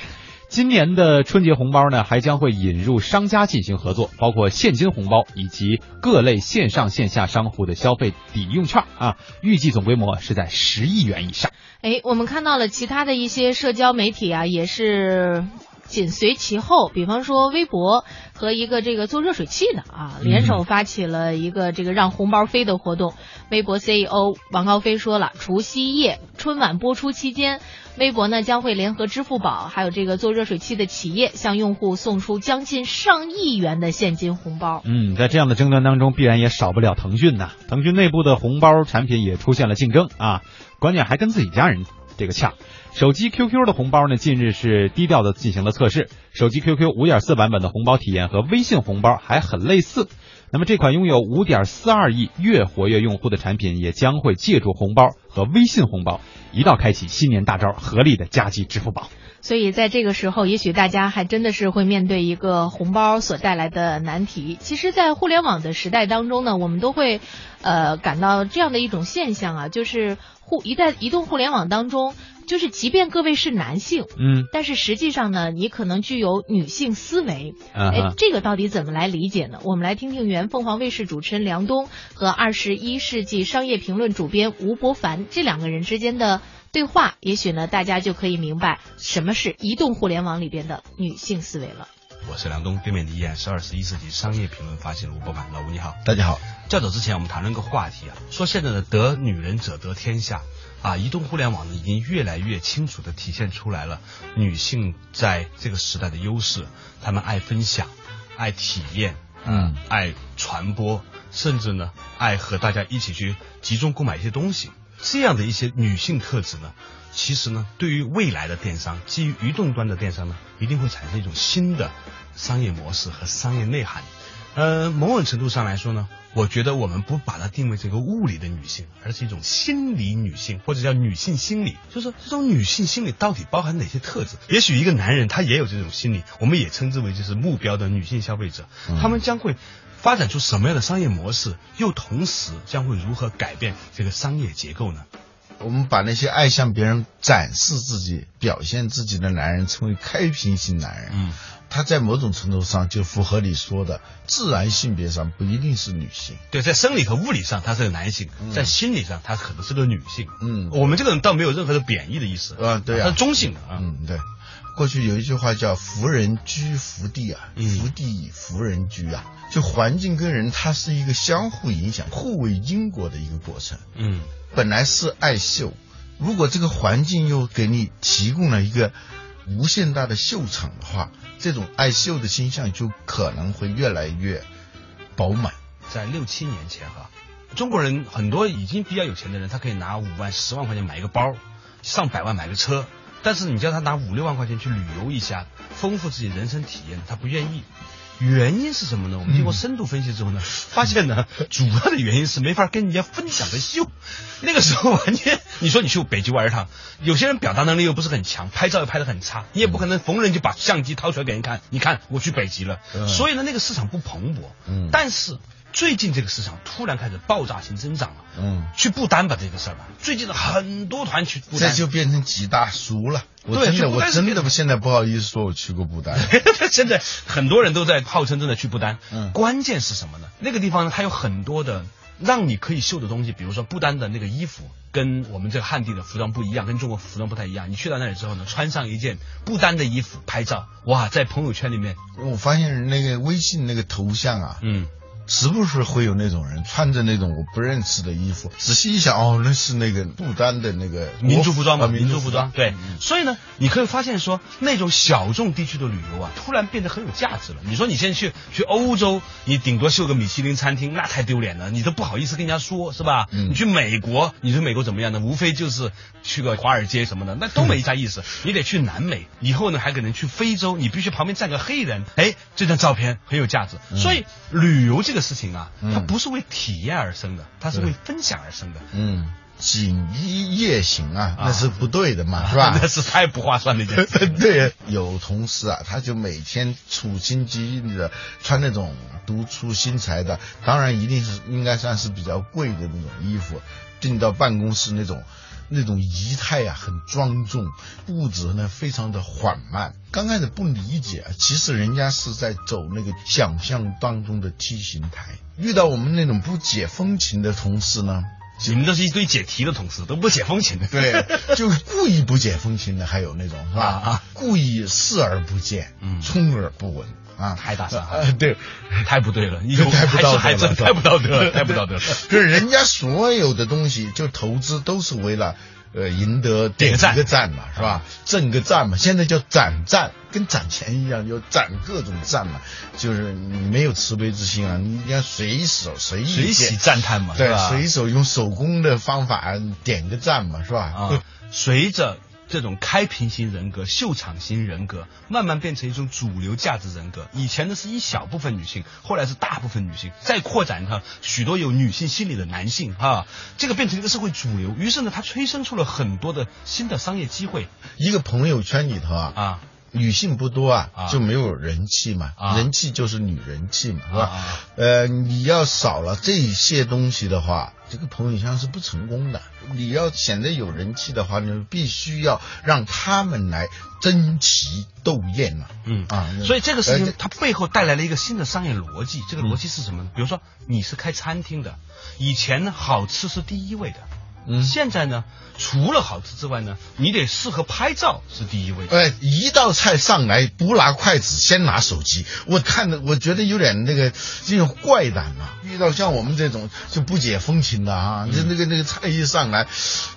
今年的春节红包呢，还将会引入商家进行合作，包括现金红包以及各类线上线下商户的消费抵用券啊，预计总规模是在十亿元以上。哎，我们看到了其他的一些社交媒体啊，也是紧随其后，比方说微博和一个这个做热水器的啊，联手发起了一个这个让红包飞的活动。微博 CEO 王高飞说了，除夕夜春晚播出期间。微博呢将会联合支付宝，还有这个做热水器的企业，向用户送出将近上亿元的现金红包。嗯，在这样的争端当中，必然也少不了腾讯呐。腾讯内部的红包产品也出现了竞争啊，关键还跟自己家人这个呛。手机 QQ 的红包呢，近日是低调的进行了测试。手机 QQ 五点四版本的红包体验和微信红包还很类似。那么这款拥有五点四二亿月活跃用户的产品，也将会借助红包和微信红包，一道开启新年大招，合力的夹击支付宝。所以在这个时候，也许大家还真的是会面对一个红包所带来的难题。其实，在互联网的时代当中呢，我们都会，呃，感到这样的一种现象啊，就是互一在移动互联网当中，就是即便各位是男性，嗯，但是实际上呢，你可能具有女性思维。哎，这个到底怎么来理解呢？我们来听听原凤凰卫视主持人梁冬和二十一世纪商业评论主编吴伯凡这两个人之间的对话，也许呢，大家就可以明白什么是移动互联网里边的女性思维了。我是梁东，对面的依然是二十一世纪商业评论发起人吴伯凡。老吴你好，大家好。较早之前我们谈论个话题啊，说现在的得女人者得天下啊，移动互联网呢已经越来越清楚的体现出来了女性在这个时代的优势，她们爱分享，爱体验，嗯，爱传播，甚至呢爱和大家一起去集中购买一些东西，这样的一些女性特质呢。其实呢，对于未来的电商，基于移动端的电商呢，一定会产生一种新的商业模式和商业内涵。呃，某种程度上来说呢，我觉得我们不把它定位成一个物理的女性，而是一种心理女性，或者叫女性心理。就是说，这种女性心理到底包含哪些特质？也许一个男人他也有这种心理，我们也称之为就是目标的女性消费者，他们将会发展出什么样的商业模式，又同时将会如何改变这个商业结构呢？我们把那些爱向别人展示自己、表现自己的男人称为开屏型男人。嗯，他在某种程度上就符合你说的，自然性别上不一定是女性。对，在生理和物理上他是个男性，在心理上他可能是个女性。嗯，我们这个人倒没有任何的贬义的意思。啊，对啊，他是中性的啊。嗯，对。过去有一句话叫“福人居福地”啊，嗯福地以福人居啊，就环境跟人它是一个相互影响、互为因果的一个过程。嗯，本来是爱秀，如果这个环境又给你提供了一个无限大的秀场的话，这种爱秀的倾向就可能会越来越饱满。在六七年前哈，中国人很多已经比较有钱的人，他可以拿五万、十万块钱买一个包，上百万买个车。但是你叫他拿五六万块钱去旅游一下，丰富自己人生体验，他不愿意。原因是什么呢？我们经过深度分析之后呢，发现呢，<laughs> 主要的原因是没法跟人家分享的秀。那个时候完全，你说你去北极玩一趟，有些人表达能力又不是很强，拍照又拍得很差，你也不可能逢人就把相机掏出来给人看，你看我去北极了。嗯所以呢，那个市场不蓬勃。嗯但是最近这个市场突然开始爆炸性增长了。嗯，去不丹吧这个事儿吧，最近的很多团去不这，就变成几大俗了。我对真的，我真的现在不好意思说我去过不丹。<laughs> 现在很多人都在号称真的去不丹。嗯关键是什么呢？那个地方呢，它有很多的让你可以秀的东西，比如说不丹的那个衣服。跟我们这个汉地的服装不一样，跟中国服装不太一样。你去到那里之后呢，穿上一件不丹的衣服拍照，哇，在朋友圈里面，我发现那个微信那个头像啊，嗯，时不时会有那种人穿着那种我不认识的衣服，仔细一想，哦，那是那个不丹的那个民族服装吧，啊民族服装，对。嗯所以呢，你可以发现说，那种小众地区的旅游啊，突然变得很有价值了。你说你现在去去欧洲，你顶多秀个米其林餐厅，那太丢脸了，你都不好意思跟人家说，是吧？嗯你去美国，你说美国怎么样呢？无非就是去个华尔街什么的，那都没啥意思。你得去南美，以后呢还可能去非洲，你必须旁边站个黑人，哎，这张照片很有价值。嗯所以旅游这个事情啊，它嗯不是为体验而生的，它是为分享而生的。嗯，锦衣夜行啊，那是不对的嘛，<laughs> 是吧？那是太不划算的一件事。<laughs> 对，有同事啊，他就每天处心积虑的穿那种独出心裁的，当然一定是应该算是比较贵的那种衣服，进到办公室那种。那种仪态啊，很庄重，步子呢非常的缓慢。刚开始不理解，其实人家是在走那个想象当中的梯形台。遇到我们那种不解风情的同事呢，你们都是一堆解题的同事，都不解风情的。对，<laughs> 就故意不解风情的，还有那种是吧？啊故意视而不见，嗯充耳不闻啊，太大伤害呃，对，太不对了，太不道德了太不道德了，太不道德了。就是人家所有的东西，就投资都是为了。呃，赢得点一个赞嘛，是吧？挣个赞嘛，现在叫攒赞，跟攒钱一样，就攒各种赞嘛。就是你没有慈悲之心啊，你要随手随意随喜赞叹嘛，对吧，随手用手工的方法点个赞嘛，是吧？啊，随着这种开屏型人格、秀场型人格，慢慢变成一种主流价值人格。以前呢是一小部分女性，后来是大部分女性，再扩展它许多有女性心理的男性哈，这个变成一个社会主流。于是呢，它催生出了很多的新的商业机会。一个朋友圈里头啊啊。女性不多啊，啊就没有人气嘛，啊人气就是女人气嘛，是吧？啊呃，你要少了这些东西的话，这个朋友圈是不成功的。你要显得有人气的话，你必须要让他们来争奇斗艳嘛。嗯啊，所以这个事情呃它背后带来了一个新的商业逻辑。这个逻辑是什么呢？比如说你是开餐厅的，以前呢好吃是第一位的，嗯，现在呢除了好吃之外呢，你得适合拍照是第一位。哎，一道菜上来不拿筷子，先拿手机，我看的我觉得有点那个这种怪胆啊。遇到像我们这种就不解风情的啊，那、那个那个菜一上来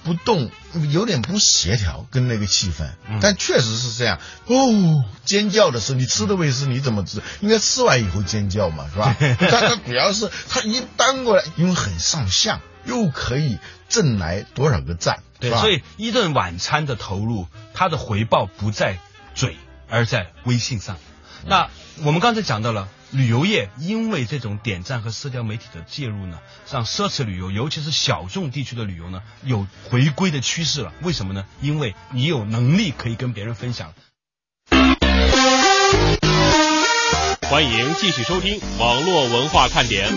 不动，有点不协调跟那个气氛。但确实是这样哦，尖叫的时候，你吃的卫士你怎么吃？应该吃完以后尖叫嘛，是吧？<laughs> 他他主要是他一搬过来，因为很上相，又可以挣来多少个赞，对，吧？所以一顿晚餐的投入，它的回报不在嘴，而在微信上。那我们刚才讲到了旅游业，因为这种点赞和社交媒体的介入呢，让奢侈旅游，尤其是小众地区的旅游呢，有回归的趋势了。为什么呢？因为你有能力可以跟别人分享。欢迎继续收听网络文化看点。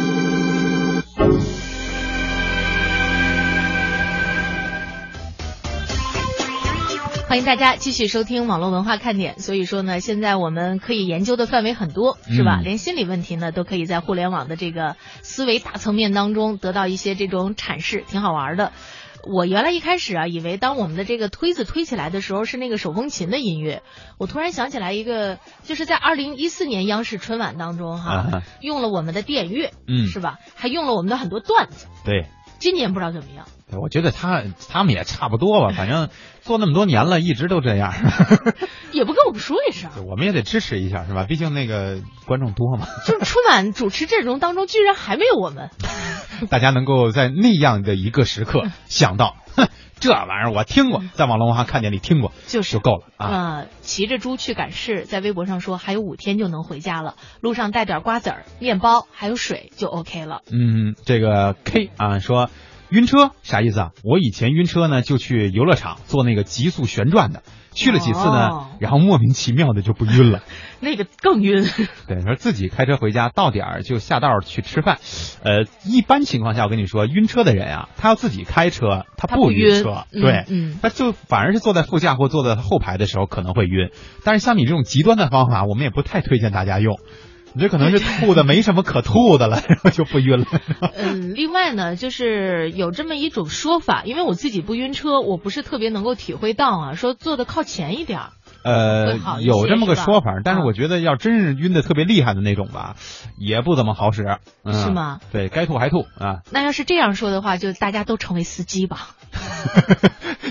欢迎大家继续收听网络文化看点。所以说呢，现在我们可以研究的范围很多，是吧？嗯连心理问题呢，都可以在互联网的这个思维大层面当中得到一些这种阐释，挺好玩的。我原来一开始啊，以为当我们的这个推子推起来的时候是那个手风琴的音乐，我突然想起来一个，就是在二零一四年央视春晚当中哈，啊用了我们的电乐，嗯是吧？还用了我们的很多段子。对。今年不知道怎么样。对我觉得他他们也差不多吧，反正 <laughs> 做那么多年了，一直都这样。<laughs> 也不跟我们说一声，我们也得支持一下，是吧？毕竟那个观众多嘛，<laughs> 就是春晚主持阵容当中居然还没有我们。大家能够在那样的一个时刻想到，哼，这玩意儿我听过，在网络文化看见里听过，就是就够了啊。呃，骑着猪去赶市，在微博上说还有五天就能回家了，路上带点瓜子儿、面包还有水就 OK 了。嗯，这个 K 啊说晕车啥意思啊？我以前晕车呢，就去游乐场做那个急速旋转的，去了几次呢，哦然后莫名其妙的就不晕了。<laughs> 那个更晕。<laughs> 对，说自己开车回家，到点儿就下道去吃饭。呃，一般情况下，我跟你说，晕车的人啊，他要自己开车，他他不晕车，嗯对，嗯他就反而是坐在副驾或坐在后排的时候可能会晕。但是像你这种极端的方法，我们也不太推荐大家用。你这可能是吐的没什么可吐的了，然后就不晕了。<laughs> 嗯，另外呢，就是有这么一种说法，因为我自己不晕车，我不是特别能够体会到啊，说坐的靠前一点儿。呃有这么个说法，但是我觉得要真是晕的特别厉害的那种吧，也不怎么好使。嗯、是吗？对该吐还吐啊，那要是这样说的话，就大家都成为司机吧。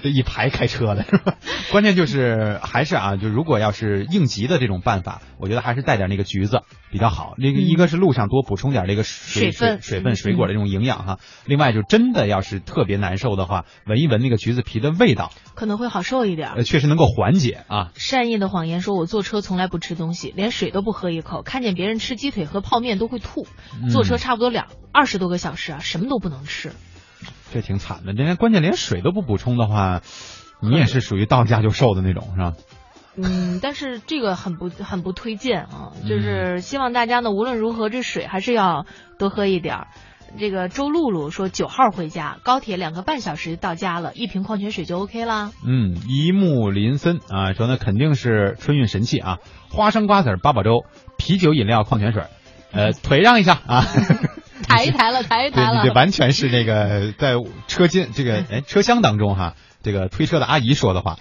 这 <laughs> 一排开车的是吧？<laughs> 关键就是还是啊，就如果要是应急的这种办法，我觉得还是带点那个橘子比较好。那个嗯一个是路上多补充点这个水水分水分、嗯水果的这种营养哈。另外就真的要是特别难受的话，闻一闻那个橘子皮的味道，可能会好受一点。呃，确实能够缓解啊。善意的谎言说，我坐车从来不吃东西，连水都不喝一口，看见别人吃鸡腿和泡面都会吐。嗯坐车差不多两二十多个小时啊，什么都不能吃。这挺惨的，人家关键连水都不补充的话，你也是属于到家就瘦的那种是吧？嗯，但是这个很不很不推荐啊，嗯就是希望大家呢，无论如何这水还是要多喝一点儿。这个周露露说九号回家，高铁两个半小时到家了，一瓶矿泉水就 OK 啦。嗯，一木林森啊，说那肯定是春运神器啊，花生瓜子八宝粥、啤酒饮料、矿泉水，呃，腿让一下啊。<laughs> 抬一抬了，抬一抬了对你这。完全是那个在车间这个哎车厢当中哈，这个推车的阿姨说的话，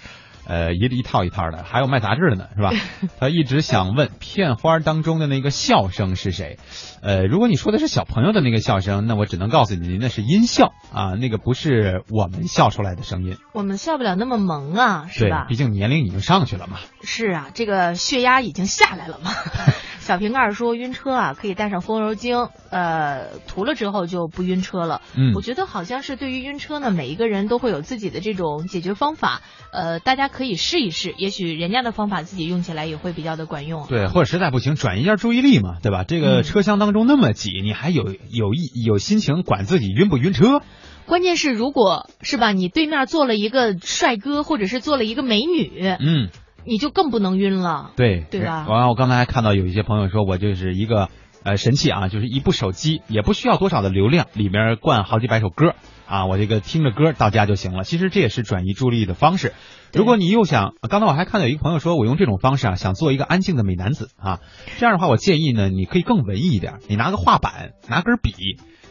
呃一一套一套的，还有卖杂志的呢，是吧？<laughs> 他一直想问片花当中的那个笑声是谁？呃，如果你说的是小朋友的那个笑声，那我只能告诉你，那是音效啊，那个不是我们笑出来的声音，我们笑不了那么萌啊，是吧，？对毕竟年龄已经上去了嘛。是啊，这个血压已经下来了嘛，<laughs> 小瓶盖说晕车啊，可以带上风油精，呃，涂了之后就不晕车了。嗯我觉得好像是对于晕车呢，每一个人都会有自己的这种解决方法，呃，大家可以试一试，也许人家的方法自己用起来也会比较的管用。对，或者实在不行，转移一下注意力嘛，对吧？这个嗯车厢当中那么挤，你还有有一有心情管自己晕不晕车？关键是，如果是吧，你对面坐了一个帅哥，或者是坐了一个美女，嗯，你就更不能晕了。对，对吧完了，我刚才还看到有一些朋友说，我就是一个呃神器啊，就是一部手机，也不需要多少的流量，里面灌好几百首歌啊，我这个听着歌到家就行了。其实这也是转移注意力的方式。如果你又想，刚才我还看到有一个朋友说，我用这种方式啊，想做一个安静的美男子啊，这样的话，我建议呢，你可以更文艺一点，你拿个画板，拿根笔。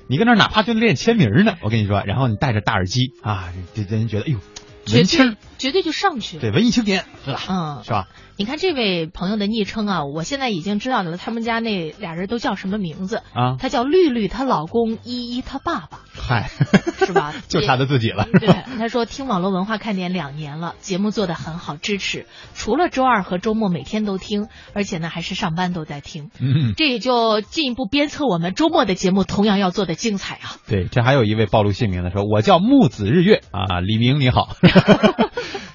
你跟那哪怕就练签名呢，我跟你说，然后你戴着大耳机啊，这这人觉得哎呦，绝文青儿对绝对就上去了。对文艺青年，嗯，是吧？你看这位朋友的昵称啊，我现在已经知道了，他们家那俩人都叫什么名字啊他叫绿绿，她老公依依，她爸爸嗨，<laughs> 是吧？<laughs> 就差他自己了。对，他说听网络文化看点两年了，节目做得很好，支持。除了周二和周末每天都听，而且呢还是上班都在听，嗯，这也就进一步鞭策我们周末的节目同样要做的精彩啊。对，这还有一位暴露姓名的说，我叫木子日月啊，李明你好。<laughs>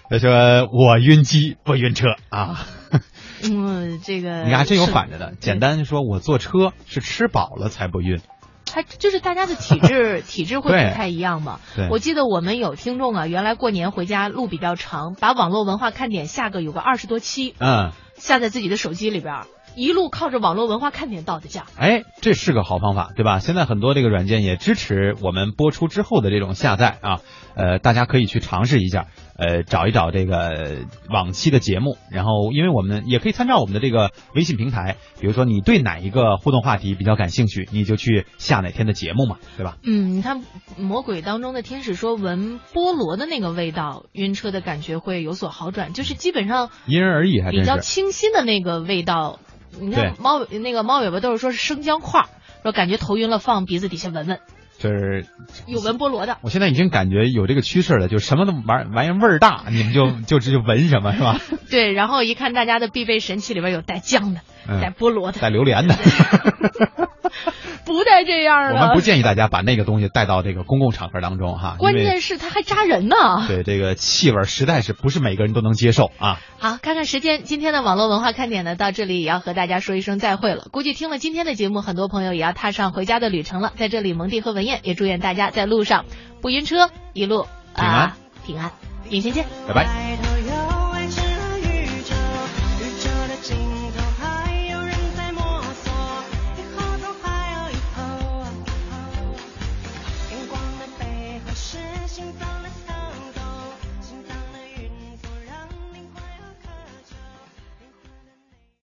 他说我晕机不晕车啊，<laughs> 嗯，这个 <laughs> 你看真有反着的，简单说我坐车是吃饱了才不晕。他就是大家的体质 <laughs> 体质会不太一样嘛。我记得我们有听众啊，原来过年回家路比较长，把网络文化看点下个有个二十多期，嗯，下在自己的手机里边儿，一路靠着网络文化看点到的家。哎，这是个好方法，对吧？现在很多这个软件也支持我们播出之后的这种下载啊，呃，大家可以去尝试一下，呃，找一找这个往期的节目，然后因为我们也可以参照我们的这个微信平台，比如说你对哪一个互动话题比较感兴趣，你就去下哪天的节目嘛，对吧？嗯，你看《魔鬼当中的天使》说闻菠萝的那个味道，晕车的感觉会有所好转，就是基本上因人而异，还比较。清新的那个味道。你看对猫那个猫尾巴都是说是生姜块儿，说感觉头晕了放鼻子底下闻闻，就是有闻菠萝的。我现在已经感觉有这个趋势了，就什么都玩玩意儿味儿大，你们就 <laughs> 就就闻什么是吧？<laughs> 对，然后一看大家的必备神器里边有带姜的，嗯带菠萝的，带榴莲的。<laughs> <laughs> 不带这样的。我们不建议大家把那个东西带到这个公共场合当中哈，关键是它还扎人呢。对，这个气味实在是不是每个人都能接受啊。好，看看时间，今天的网络文化看点呢，到这里也要和大家说一声再会了。估计听了今天的节目，很多朋友也要踏上回家的旅程了。在这里，蒙蒂和文燕也祝愿大家在路上不晕车，一路啊平安。明天见，拜拜。